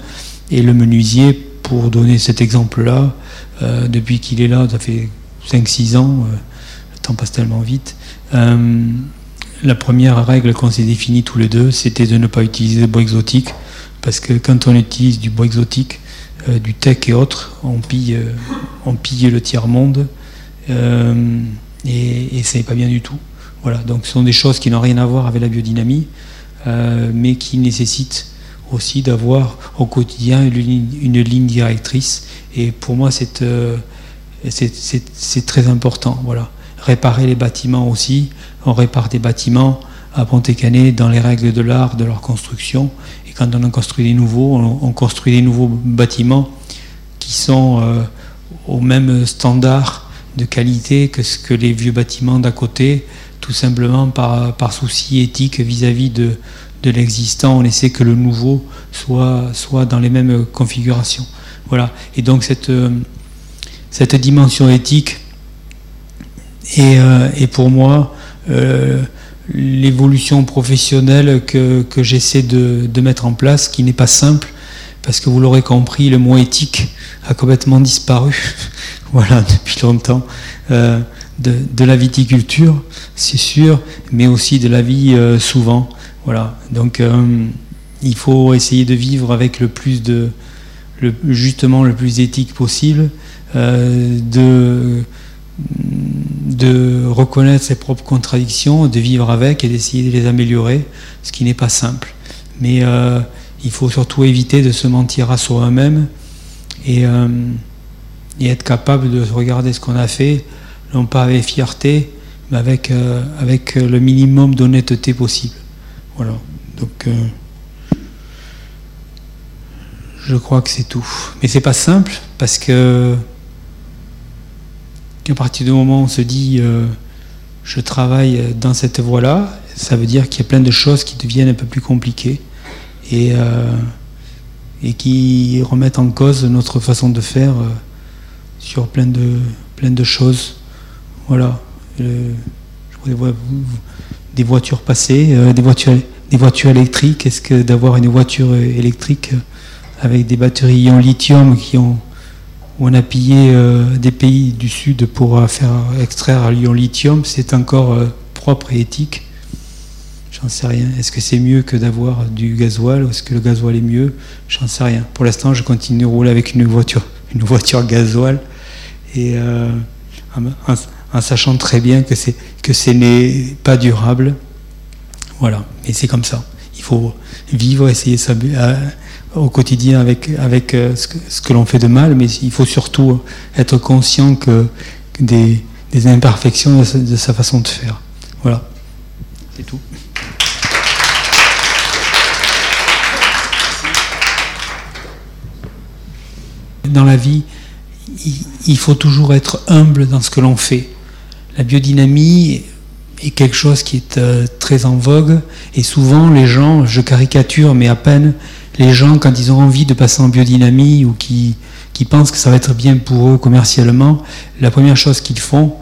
Et le menuisier, pour donner cet exemple-là, depuis qu'il est là, ça fait 5-6 ans, le temps passe tellement vite, euh, la première règle qu'on s'est définie tous les deux, c'était de ne pas utiliser de bois exotique, parce que quand on utilise du bois exotique, euh, du tech et autres, on pille, euh, on pille le tiers-monde, et, et ça n'est pas bien du tout. Voilà, donc ce sont des choses qui n'ont rien à voir avec la biodynamie, mais qui nécessitent aussi d'avoir au quotidien une, ligne directrice. Et pour moi, c'est très important. Voilà réparer les bâtiments aussi. On répare des bâtiments à Pontécanet dans les règles de l'art, de leur construction. Et quand on en construit des nouveaux, on, construit des nouveaux bâtiments qui sont euh, au même standard de qualité que ce que les vieux bâtiments d'à côté, tout simplement par, par souci éthique vis-à-vis de, de l'existant. On essaie que le nouveau soit, soit dans les mêmes configurations. Voilà. Et donc cette, euh, cette dimension éthique et, et pour moi l'évolution professionnelle que, que j'essaie de, de, mettre en place, qui n'est pas simple, parce que vous l'aurez compris, le mot éthique a complètement disparu, voilà, depuis longtemps, euh, de, la viticulture, c'est sûr, mais aussi de la vie euh, souvent, voilà. Donc, euh, il faut essayer de vivre avec le plus de, justement, le plus éthique possible, de reconnaître ses propres contradictions, de vivre avec et d'essayer de les améliorer, ce qui n'est pas simple. Mais il faut surtout éviter de se mentir à soi-même et, euh, et, être capable de regarder ce qu'on a fait, non pas avec fierté, mais avec, euh, avec le minimum d'honnêteté possible. Voilà. Donc, je crois que c'est tout. Mais c'est pas simple parce que à partir du moment où on se dit euh, je travaille dans cette voie-là, ça veut dire qu'il y a plein de choses qui deviennent un peu plus compliquées et, euh, et qui remettent en cause notre façon de faire euh, sur plein de, plein de choses. Voilà. je vois des voitures passer, des, voitures, des voitures électriques. Est-ce que d'avoir une voiture électrique avec des batteries en lithium qui ont on a pillé euh, des pays du Sud pour euh, faire extraire l'ion lithium, c'est encore euh, propre et éthique J'en sais rien. Est-ce que c'est mieux que d'avoir du gasoil ou est-ce que le gasoil est mieux? J'en sais rien. Pour l'instant, je continue de rouler avec une voiture, une voiture gasoil et en, sachant très bien que c'est que ce n'est pas durable. Voilà. Et c'est comme ça. Il faut vivre, essayer de au quotidien avec, avec euh, ce que, l'on fait de mal, mais il faut surtout être conscient que, des, imperfections sa, de sa, façon de faire. Voilà, c'est tout. Dans la vie, il faut toujours être humble dans ce que l'on fait. La biodynamie est quelque chose qui est euh, très en vogue et souvent les gens, je caricature mais à peine, les gens, quand ils ont envie de passer en biodynamie ou qui, qui pensent que ça va être bien pour eux commercialement, la première chose qu'ils font,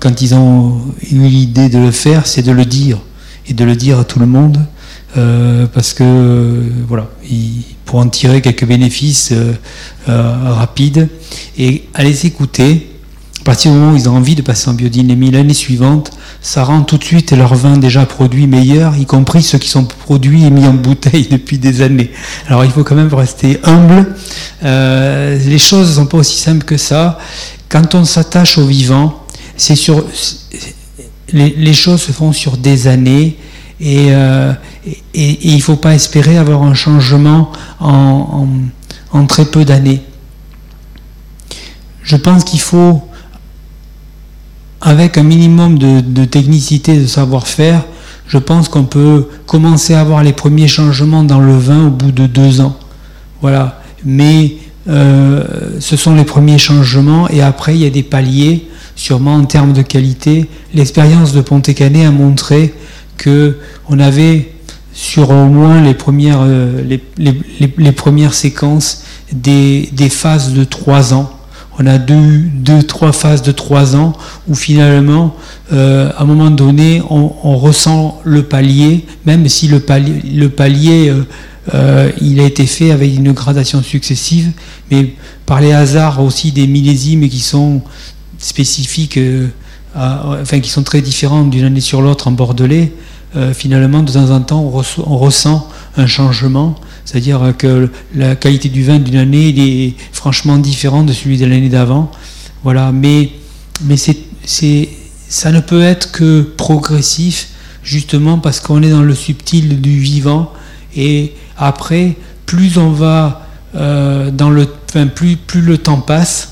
quand ils ont eu l'idée de le faire, c'est de le dire. Et de le dire à tout le monde, euh, parce que, voilà, pour en tirer quelques bénéfices euh, euh, rapides. Et à les écouter, à partir du moment où ils ont envie de passer en biodynamie l'année suivante, ça rend tout de suite leur vin déjà produit meilleur, y compris ceux qui sont produits et mis en bouteille depuis des années. Alors il faut quand même rester humble. Euh, les choses ne sont pas aussi simples que ça. Quand on s'attache au vivant, c'est sur les, choses se font sur des années et, et, il ne faut pas espérer avoir un changement en, très peu d'années. Je pense qu'il faut avec un minimum de, de technicité, de savoir-faire, je pense qu'on peut commencer à avoir les premiers changements dans le vin au bout de deux ans. Voilà. Mais euh, ce sont les premiers changements et après il y a des paliers, sûrement en termes de qualité. L'expérience de Pontet-Canet a montré que on avait sur au moins les premières, euh, les, les, premières séquences des, des phases de trois ans. On a deux, deux, trois phases de trois ans où finalement, euh, à un moment donné, on, ressent le palier, même si le palier, le palier euh, il a été fait avec une gradation successive, mais par les hasards aussi des millésimes qui sont spécifiques, enfin qui sont très différents d'une année sur l'autre en Bordelais, euh, finalement, de temps en temps, on, ressent un changement c'est-à-dire que la qualité du vin d'une année est franchement différente de celui de l'année d'avant. Voilà, mais, mais c'est, ça ne peut être que progressif, justement parce qu'on est dans le subtil du vivant. Et après, plus on va euh, dans le, enfin, plus, plus le temps passe,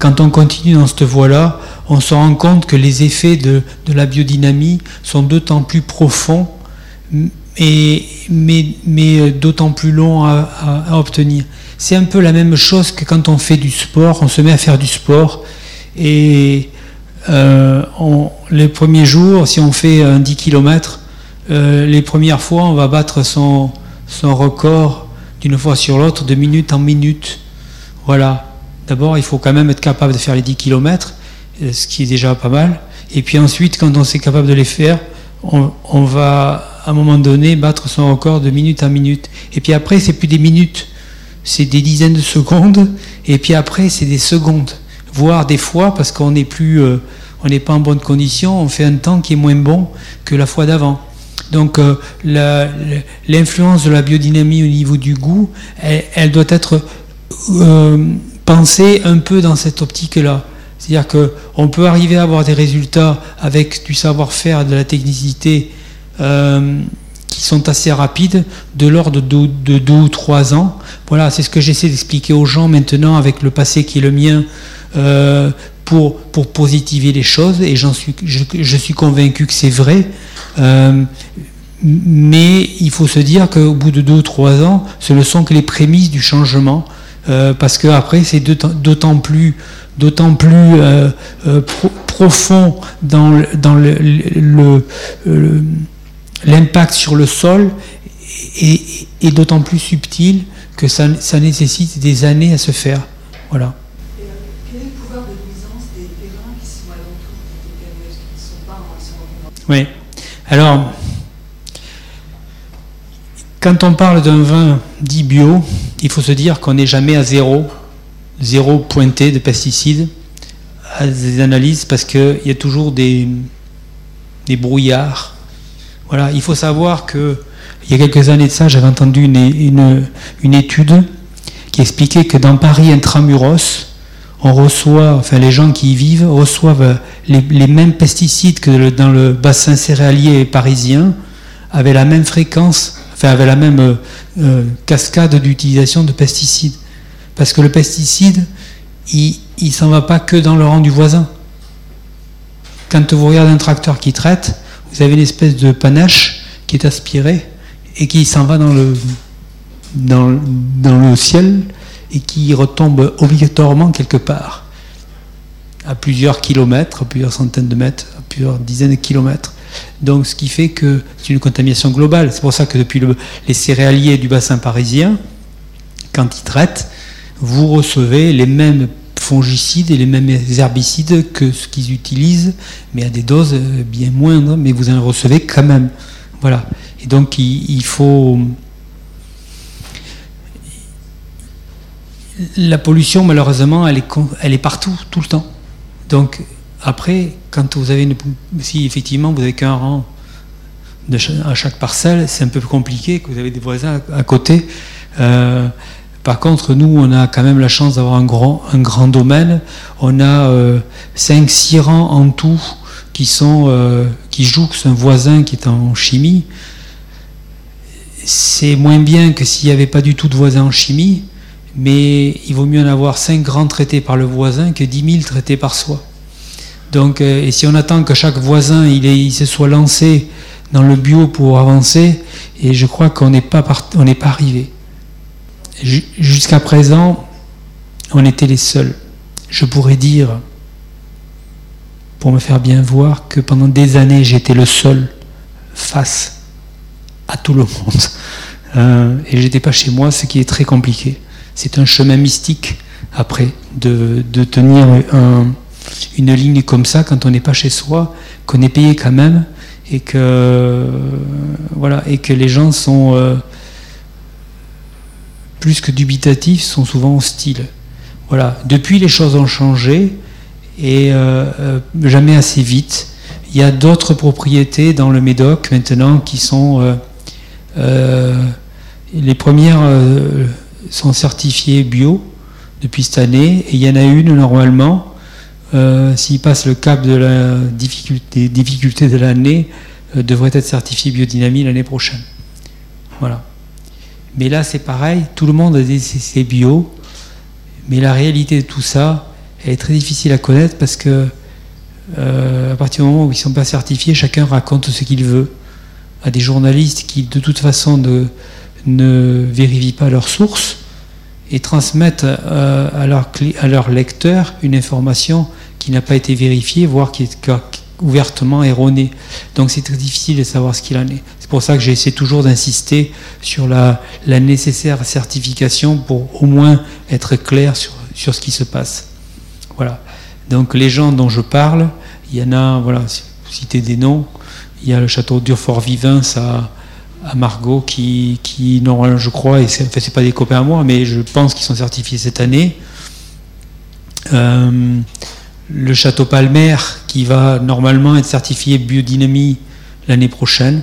quand on continue dans cette voie-là, on se rend compte que les effets de, de la biodynamie sont d'autant plus profonds et, mais, mais euh, d'autant plus long à, à, obtenir. C'est un peu la même chose que quand on fait du sport, on se met à faire du sport et euh, les premiers jours, si on fait un 10 km, euh, les premières fois, on va battre son, son record d'une fois sur l'autre, de minute en minute. Voilà. D'abord, il faut quand même être capable de faire les 10 km, ce qui est déjà pas mal. Et puis ensuite, quand on est capable de les faire, on, va à un moment donné battre son record de minute à minute. Et puis après, c'est plus des minutes, c'est des dizaines de secondes. Et puis après, c'est des secondes, voire des fois, parce qu'on n'est plus, euh, on n'est pas en bonne condition, on fait un temps qui est moins bon que la fois d'avant. Donc euh, l'influence de la biodynamie au niveau du goût, elle, doit être euh, pensée un peu dans cette optique-là. C'est-à-dire qu'on peut arriver à avoir des résultats avec du savoir-faire, de la technicité euh, qui sont assez rapides, de l'ordre de, de, deux ou trois ans. Voilà, c'est ce que j'essaie d'expliquer aux gens maintenant avec le passé qui est le mien. Euh, pour, pour positiver les choses, et suis, je, je, suis convaincu que c'est vrai. Euh, mais il faut se dire qu'au bout de deux ou trois ans, ce ne sont que les prémices du changement, euh, parce qu'après, c'est d'autant plus, d'autant plus euh, euh, pro, profond dans, le, l'impact sur le sol et, et d'autant plus subtil que ça, ça, nécessite des années à se faire. Voilà. Oui. Alors, quand on parle d'un vin dit bio, il faut se dire qu'on n'est jamais à zéro, zéro pointé de pesticides à des analyses parce qu'il y a toujours des, brouillards. Voilà, il faut savoir que il y a quelques années de ça, j'avais entendu une, étude qui expliquait que dans Paris intramuros, on reçoit, enfin les gens qui y vivent reçoivent les, mêmes pesticides que dans le bassin céréalier parisien, avec la même fréquence, enfin avec la même euh, cascade d'utilisation de pesticides. Parce que le pesticide, il ne s'en va pas que dans le rang du voisin. Quand vous regardez un tracteur qui traite, vous avez une espèce de panache qui est aspiré et qui s'en va dans le, dans, dans le ciel et qui retombe obligatoirement quelque part, à plusieurs kilomètres, à plusieurs centaines de mètres, à plusieurs dizaines de kilomètres. Donc, ce qui fait que c'est une contamination globale. C'est pour ça que depuis le, les céréaliers du bassin parisien, quand ils traitent, vous recevez les mêmes fongicides et les mêmes herbicides que ce qu'ils utilisent, mais à des doses bien moindres, mais vous en recevez quand même. Voilà. Et donc, il, il faut. La pollution, malheureusement, elle est, elle est partout, tout le temps. Donc, après, quand vous avez une, si effectivement vous avez qu'un rang à chaque parcelle, c'est un peu compliqué, que vous avez des voisins à, côté. Euh, par contre, nous, on a quand même la chance d'avoir un grand, un grand domaine. On a 5-6 euh, rangs en tout qui, sont, euh, qui un voisin qui est en chimie. C'est moins bien que s'il n'y avait pas du tout de voisin en chimie, mais il vaut mieux en avoir 5 grands traités par le voisin que 10 000 traités par soi. Donc, euh, et si on attend que chaque voisin il, se soit lancé dans le bio pour avancer, et je crois qu'on n'est pas, on n'est pas arrivé. Jusqu'à présent, on était les seuls. Je pourrais dire, pour me faire bien voir, que pendant des années, j'étais le seul face à tout le monde. Euh, et j'étais pas chez moi, ce qui est très compliqué. C'est un chemin mystique après de, de tenir un, une ligne comme ça quand on n'est pas chez soi, qu'on est payé quand même et que voilà et que les gens sont euh, plus que dubitatifs, sont souvent hostiles. Voilà. Depuis, les choses ont changé et euh, euh, jamais assez vite. Il y a d'autres propriétés dans le Médoc maintenant qui sont les premières sont certifiées bio depuis cette année et il y en a une normalement euh, s'il passe le cap de la difficulté, difficulté de l'année, euh, devrait être certifié biodynamie l'année prochaine. Voilà. Mais là, c'est pareil, tout le monde a des essais bio, mais la réalité de tout ça, elle est très difficile à connaître parce que euh, à partir du moment où ils ne sont pas certifiés, chacun raconte ce qu'il veut à des journalistes qui, de toute façon, ne, vérifient pas leurs sources et transmettent à, leur, à leur lecteur une information qui n'a pas été vérifiée, voire qui est ouvertement erronée. Donc c'est très difficile de savoir ce qu'il en est. C'est pour ça que j'essaie toujours d'insister sur la, nécessaire certification pour au moins être clair sur, sur ce qui se passe. Voilà. Donc les gens dont je parle, il y en a, voilà, citez des noms, il y a le château d'Urfort-Vivins à, à Margot qui, qui normalement, je crois, et c'est enfin, pas des copains à moi, mais je pense qu'ils sont certifiés cette année. Euh, le château Palmer qui va normalement être certifié biodynamie l'année prochaine.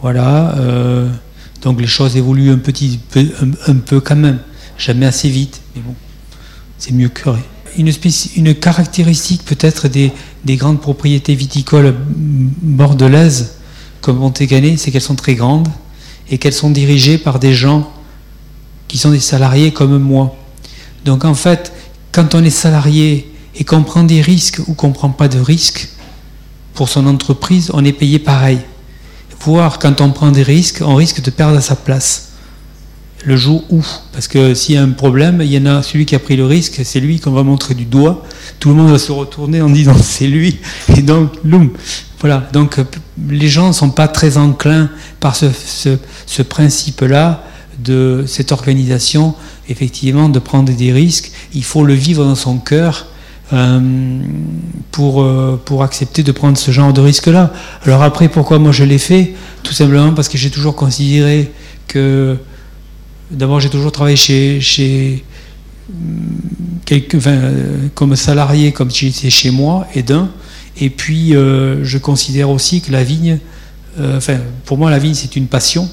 Voilà. Euh, donc les choses évoluent un petit peu, un, peu quand même, jamais assez vite, mais bon, c'est mieux que rien. Une, caractéristique peut-être des, des, grandes propriétés viticoles bordelaises comme Montégané, c'est qu'elles sont très grandes et qu'elles sont dirigées par des gens qui sont des salariés comme moi. Donc en fait, quand on est salarié et qu'on prend des risques ou qu'on ne prend pas de risques pour son entreprise, on est payé pareil. Voire quand on prend des risques, on risque de perdre sa place. Le jour où, parce que s'il y a un problème, il y en a celui qui a pris le risque, c'est lui qu'on va montrer du doigt. Tout le monde va se retourner en disant c'est lui. Et donc, loum. Voilà. Donc, les gens ne sont pas très enclins par ce, ce principe-là de cette organisation, effectivement, de prendre des risques. Il faut le vivre dans son cœur pour, euh, pour accepter de prendre ce genre de risque-là. Alors après, pourquoi moi je l'ai fait? Tout simplement parce que j'ai toujours considéré que, d'abord j'ai toujours travaillé chez, chez quelques, enfin, comme salarié, comme j'étais chez moi, et d'un, et puis euh, je considère aussi que la vigne, enfin pour moi la vigne c'est une passion,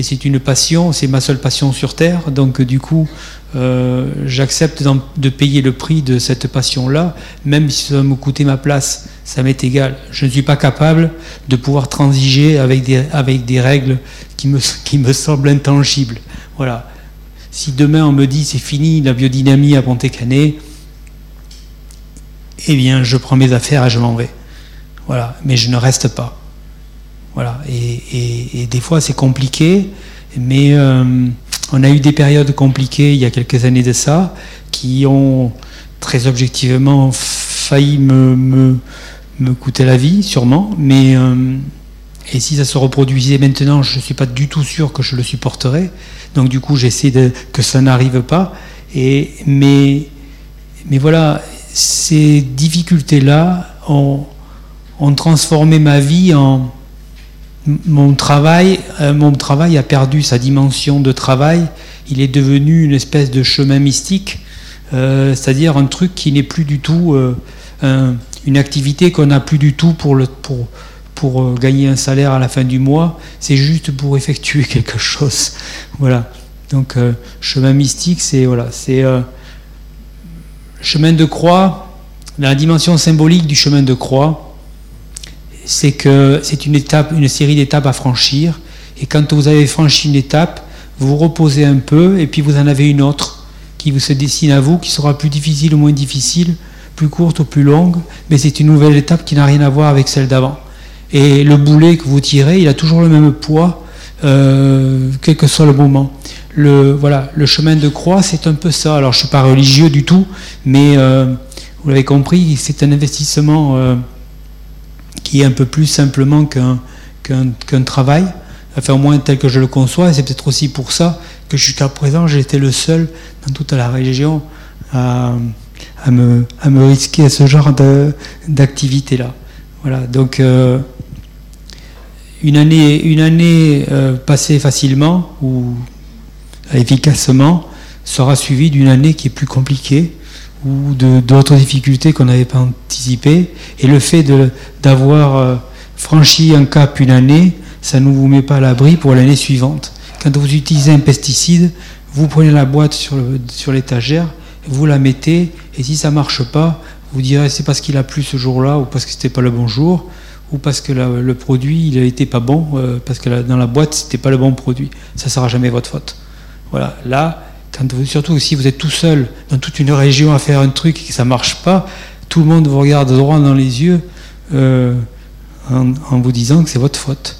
et c'est une passion, c'est ma seule passion sur Terre, donc du coup euh, j'accepte de payer le prix de cette passion-là, même si ça va me coûter ma place, ça m'est égal. Je ne suis pas capable de pouvoir transiger avec des, règles qui me, qui me semblent intangibles. Voilà. Si demain on me dit c'est fini la biodynamie à Pontécanet, eh bien je prends mes affaires et je m'en vais. Voilà. Mais je ne reste pas. Voilà. Et, des fois c'est compliqué, mais euh, on a eu des périodes compliquées il y a quelques années de ça, qui ont très objectivement failli me, me, coûter la vie, sûrement. Mais euh, et si ça se reproduisait maintenant, je ne suis pas du tout sûr que je le supporterais. Donc du coup, j'essaie de, que ça n'arrive pas. Et, mais, mais voilà, ces difficultés-là ont, ont transformé ma vie en, mon travail, euh, mon travail a perdu sa dimension de travail. Il est devenu une espèce de chemin mystique, euh, c'est-à-dire un truc qui n'est plus du tout euh, une activité qu'on n'a plus du tout pour, pour, pour gagner un salaire à la fin du mois. C'est juste pour effectuer quelque chose. Voilà. Donc chemin mystique, c'est voilà, c'est chemin de croix. La dimension symbolique du chemin de croix, c'est que c'est une étape, une série d'étapes à franchir. Et quand vous avez franchi une étape, vous vous reposez un peu et puis vous en avez une autre qui vous se dessine à vous, qui sera plus difficile ou moins difficile, plus courte ou plus longue, mais c'est une nouvelle étape qui n'a rien à voir avec celle d'avant. Et le boulet que vous tirez, il a toujours le même poids, euh, quel que soit le moment. Le, voilà, le chemin de croix, c'est un peu ça. Alors je ne suis pas religieux du tout, mais euh, vous l'avez compris, c'est un investissement. Euh, qui est un peu plus simplement qu'un travail, enfin au moins tel que je le conçois, et c'est peut-être aussi pour ça que jusqu'à présent j'ai été le seul dans toute la région à, me, à me, risquer à ce genre d'activité-là. Voilà, donc euh, une année, une année euh, passée facilement ou efficacement sera suivie d'une année qui est plus compliquée, ou d'autres difficultés qu'on n'avait pas anticipées. Et le fait d'avoir euh, franchi un cap une année, ça ne vous met pas à l'abri pour l'année suivante. Quand vous utilisez un pesticide, vous prenez la boîte sur l'étagère, vous la mettez, et si ça ne marche pas, vous direz c'est parce qu'il a plu ce jour-là, ou parce que c'était pas le bon jour, ou parce que le produit il n'était pas bon, euh, parce que dans la boîte c'était pas le bon produit. Ça ne sera jamais votre faute. Voilà, là, surtout si vous êtes tout seul dans toute une région à faire un truc et que ça marche pas, tout le monde vous regarde droit dans les yeux euh, en, vous disant que c'est votre faute.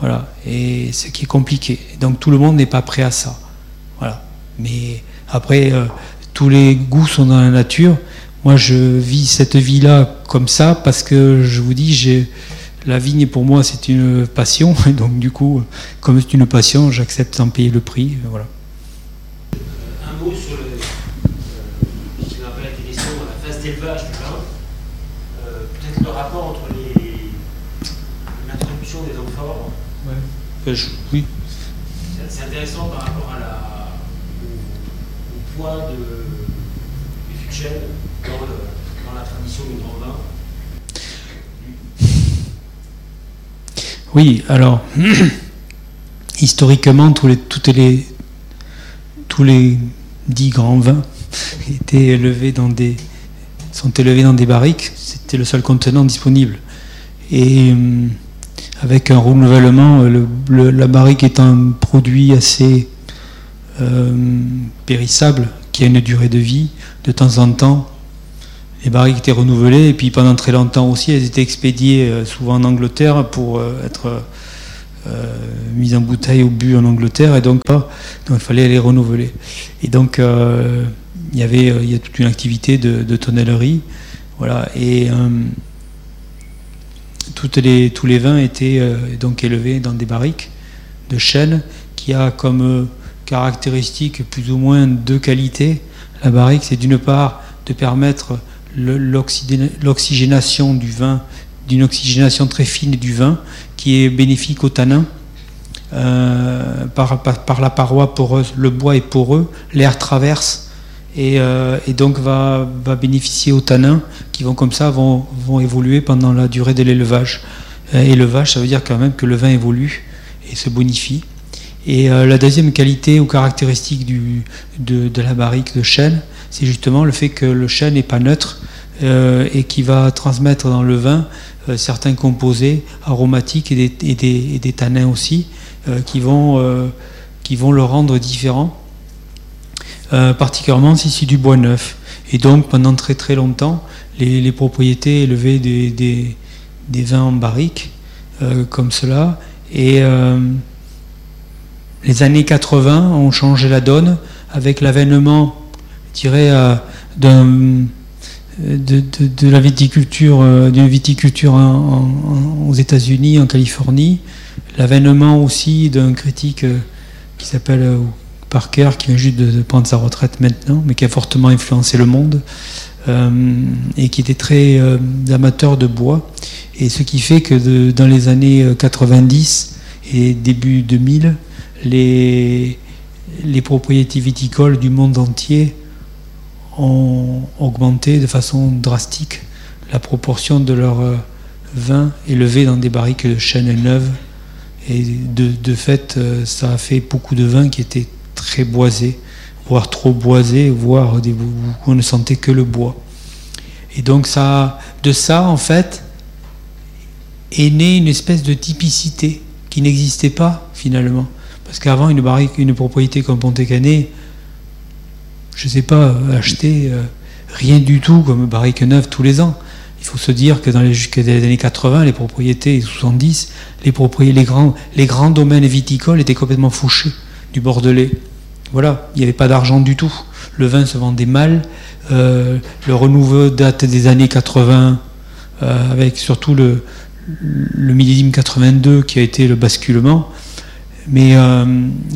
Voilà. Et ce qui est compliqué. Donc tout le monde n'est pas prêt à ça. Voilà. Mais après, euh, tous les goûts sont dans la nature. Moi, je vis cette vie-là comme ça parce que je vous dis, la vigne pour moi c'est une passion. Et donc du coup, comme c'est une passion, j'accepte d'en payer le prix. Voilà. rapport entre l'introduction des amphores. Oui. C'est intéressant par rapport à la, au, poids de, du dans, dans, la tradition du grand vin. Oui, alors, historiquement, tous les, toutes les, tous les dix grands vins étaient élevés dans des, sont élevés dans des barriques. C'était le seul contenant disponible. Et euh, avec un renouvellement, la barrique est un produit assez euh, périssable, qui a une durée de vie. De temps en temps, les barriques étaient renouvelées, et puis pendant très longtemps aussi, elles étaient expédiées euh, souvent en Angleterre pour être mises en bouteille ou bu en Angleterre, et donc, il fallait les renouveler. Et donc, il y avait a toute une activité de, de tonnellerie, voilà, et toutes les, tous les vins étaient euh, donc élevés dans des barriques de chêne qui a comme euh, caractéristique plus ou moins deux qualités. La barrique, c'est d'une part de permettre l'oxygénation du vin, d'une oxygénation très fine du vin, qui est bénéfique au tanin. Euh, par, par, la paroi poreuse, le bois est poreux, l'air traverse euh, et, donc va, bénéficier aux tanins qui vont comme ça vont, évoluer pendant la durée de l'élevage. Euh, élevage, ça veut dire quand même que le vin évolue et se bonifie. Et euh, la deuxième qualité ou caractéristique de, de, la barrique de chêne, c'est justement le fait que le chêne n'est pas neutre et qui va transmettre dans le vin certains composés aromatiques et des, et des, et des tanins aussi qui, vont, qui vont le rendre différent euh, particulièrement si c'est du bois neuf. Et donc pendant très très longtemps, les, propriétés élevaient des, vins en barrique, euh, comme cela. Et euh, les années 80 ont changé la donne avec l'avènement, je dirais, de, la viticulture, d'une viticulture aux États-Unis, en Californie, l'avènement aussi d'un critique qui s'appelle Parker, qui vient juste de prendre sa retraite maintenant, mais qui a fortement influencé le monde, euh, et qui était très euh, amateur de bois. Et ce qui fait que dans les années 90 euh, et début 2000, les, les propriétés viticoles du monde entier ont augmenté de façon drastique la proportion de leurs vins élevés dans des barriques de chêne neuves. Et de, de, fait, ça a fait beaucoup de vins qui étaient très boisé, voire trop boisé, voire où on ne sentait que le bois. Et donc ça, de ça, en fait, est née une espèce de typicité qui n'existait pas finalement. Parce qu'avant, une, une propriété comme Pontécanet, je ne sais pas, acheter euh, rien du tout comme barrique neuve tous les ans. Il faut se dire que dans les, les années 80, les propriétés, 70, les, propriétés, les, grands, les grands domaines viticoles étaient complètement fauchés du Bordelais. Voilà, il n'y avait pas d'argent du tout. Le vin se vendait mal. Euh, le renouveau date des années 80, euh, avec surtout le, le, millésime 82 qui a été le basculement. Mais euh,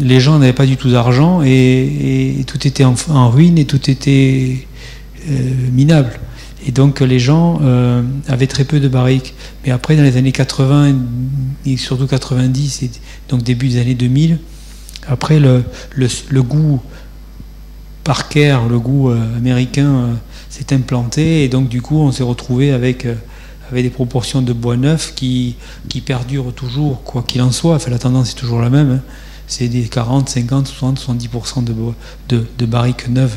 les gens n'avaient pas du tout d'argent et, tout était en, ruine et tout était minable. Et donc les gens avaient très peu de barriques. Mais après, dans les années 80 et surtout 90, et donc début des années 2000, après, le, goût Parker, le goût euh, américain, euh, s'est implanté et donc du coup, on s'est retrouvé avec, euh, avec des proportions de bois neuf qui, qui perdurent toujours, quoi qu'il en soit. Enfin, la tendance est toujours la même. Hein. C'est des 40, 50, 60, 70% de, de, de, barriques neuves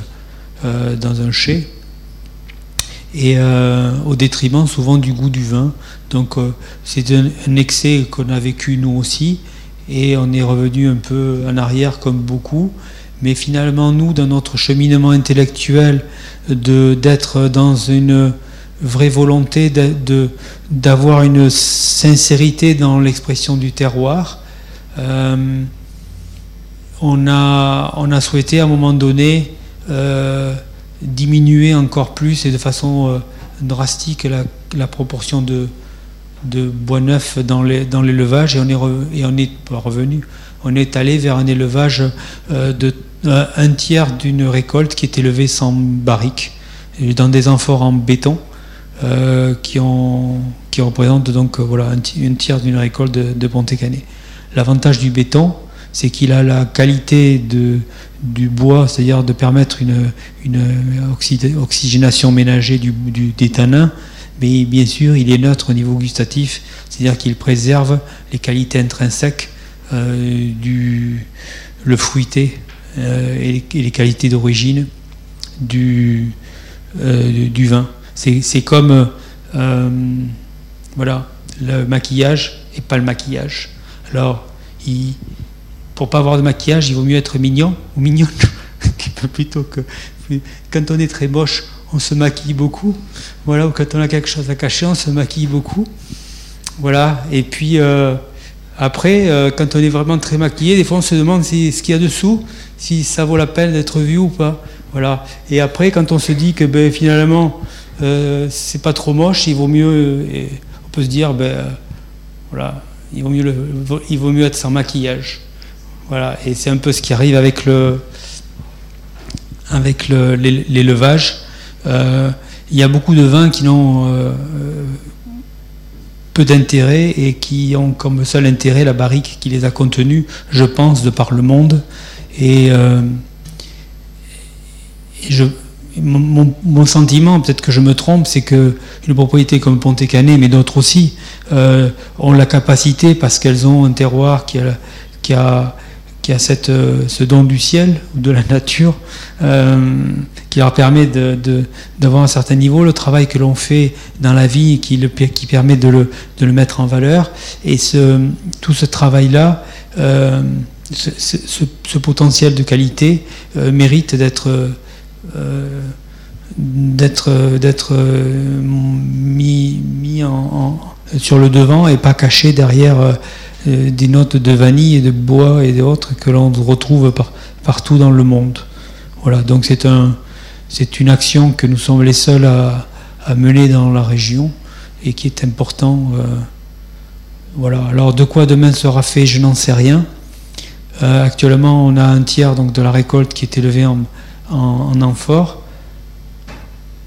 dans un chai. Et au détriment souvent du goût du vin. Donc c'est un excès qu'on a vécu nous aussi et on est revenu un peu en arrière comme beaucoup. Mais finalement, nous, dans notre cheminement intellectuel, d'être dans une vraie volonté d'avoir une sincérité dans l'expression du terroir, euh, on, a, on a souhaité à un moment donné euh, diminuer encore plus et de façon euh, drastique la proportion de, de bois neuf dans l'élevage dans et on est, et on est revenu, on est allé vers un élevage euh, de euh, un tiers d'une récolte qui est élevée sans barrique, dans des amphores en béton, qui, ont, qui représentent donc voilà, un, tiers d'une récolte de, de. L'avantage du béton, c'est qu'il a la qualité de, du bois, c'est-à-dire de permettre une, une oxygénation ménagée du, des tanins, mais bien sûr, il est neutre au niveau gustatif, c'est-à-dire qu'il préserve les qualités intrinsèques euh, du le fruité euh, et, les, qualités d'origine du, euh, du vin. C'est comme voilà, le maquillage et pas le maquillage. Alors, il, pour pas avoir de maquillage, il vaut mieux être mignon ou mignonne plutôt que quand on est très moche, on se maquille beaucoup. Voilà, ou quand on a quelque chose à cacher, on se maquille beaucoup. Voilà. Et puis euh, après, euh, quand on est vraiment très maquillé, des fois on se demande ce qu'il y a dessous, si ça vaut la peine d'être vu ou pas. Voilà. Et après, quand on se dit que ben, finalement euh, c'est pas trop moche, il vaut mieux, on peut se dire ben voilà, il vaut mieux, être sans maquillage. Voilà, et c'est un peu ce qui arrive avec l'élevage. Euh, il y a beaucoup de vins qui n'ont euh, peu d'intérêt et qui ont comme seul intérêt la barrique qui les a contenus, je pense, de par le monde. Et, euh, mon, sentiment, peut-être que je me trompe, c'est que une propriété comme Pontet-Canet, mais d'autres aussi, ont la capacité, parce qu'elles ont un terroir qui a qui a cette, euh, ce don du ciel, de la nature, euh, qui leur permet d'avoir de, un certain niveau, le travail que l'on fait dans la vie qui, le, qui permet de le, de le, mettre en valeur. Et ce, tout ce travail-là, euh, ce, ce, potentiel de qualité mérite d'être d'être mis, mis en, sur le devant et pas caché derrière des notes de vanille et de bois et d'autres que l'on retrouve partout dans le monde. Voilà, donc c'est un, une action que nous sommes les seuls à, mener dans la région et qui est important. Euh, voilà. Alors de quoi demain sera fait, je n'en sais rien. Euh, actuellement, on a un tiers donc de la récolte qui est élevé en, en, en amphore.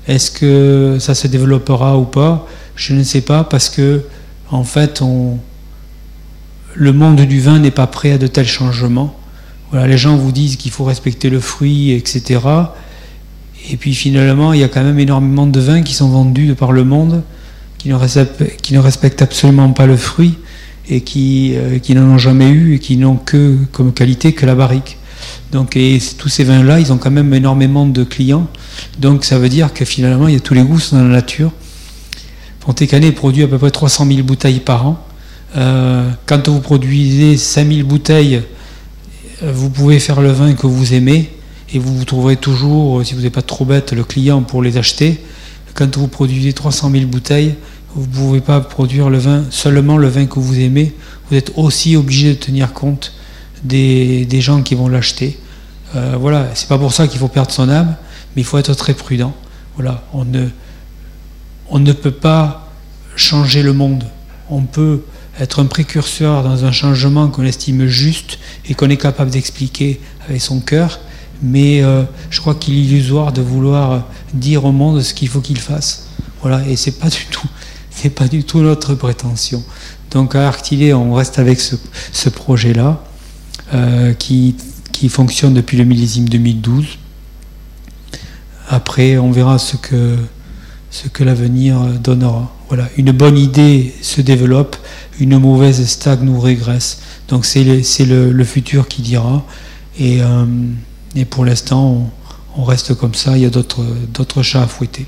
Est-ce que ça se développera ou pas? Je ne sais pas parce que en fait, on, le monde du vin n'est pas prêt à de tels changements. Voilà, les gens vous disent qu'il faut respecter le fruit, etc. Et puis finalement, il y a quand même énormément de vins qui sont vendus de par le monde, qui ne respectent, absolument pas le fruit et qui, euh, qui n'en ont jamais eu et qui n'ont que comme qualité que la barrique. Donc, et tous ces vins-là, ils ont quand même énormément de clients. Donc, ça veut dire que finalement, il y a tous les goûts dans la nature. Pontet-Canet produit à peu près 300 000 bouteilles par an. Euh, quand vous produisez 5000 bouteilles, euh, vous pouvez faire le vin que vous aimez et vous vous trouverez toujours, si vous n'êtes pas trop bête, le client pour les acheter. Quand vous produisez 300 000 bouteilles, vous ne pouvez pas produire le vin, seulement le vin que vous aimez. Vous êtes aussi obligé de tenir compte des, gens qui vont l'acheter. Euh, voilà, c'est pas pour ça qu'il faut perdre son âme, mais il faut être très prudent. Voilà, on ne, on ne peut pas changer le monde. On peut être un précurseur dans un changement qu'on estime juste et qu'on est capable d'expliquer avec son cœur, mais euh, je crois qu'il est illusoire de vouloir dire au monde ce qu'il faut qu'il fasse. Voilà, et c'est pas du tout, c'est pas du tout notre prétention. Donc à Arctilé, on reste avec ce, projet-là euh, qui, qui fonctionne depuis le millésime 2012. Après, on verra ce que, ce que l'avenir donnera. Voilà, une bonne idée se développe, une mauvaise stagne ou régresse. Donc c'est le, le, futur qui dira. Et, euh, et pour l'instant, on, on, reste comme ça, il y a d'autres chats à fouetter.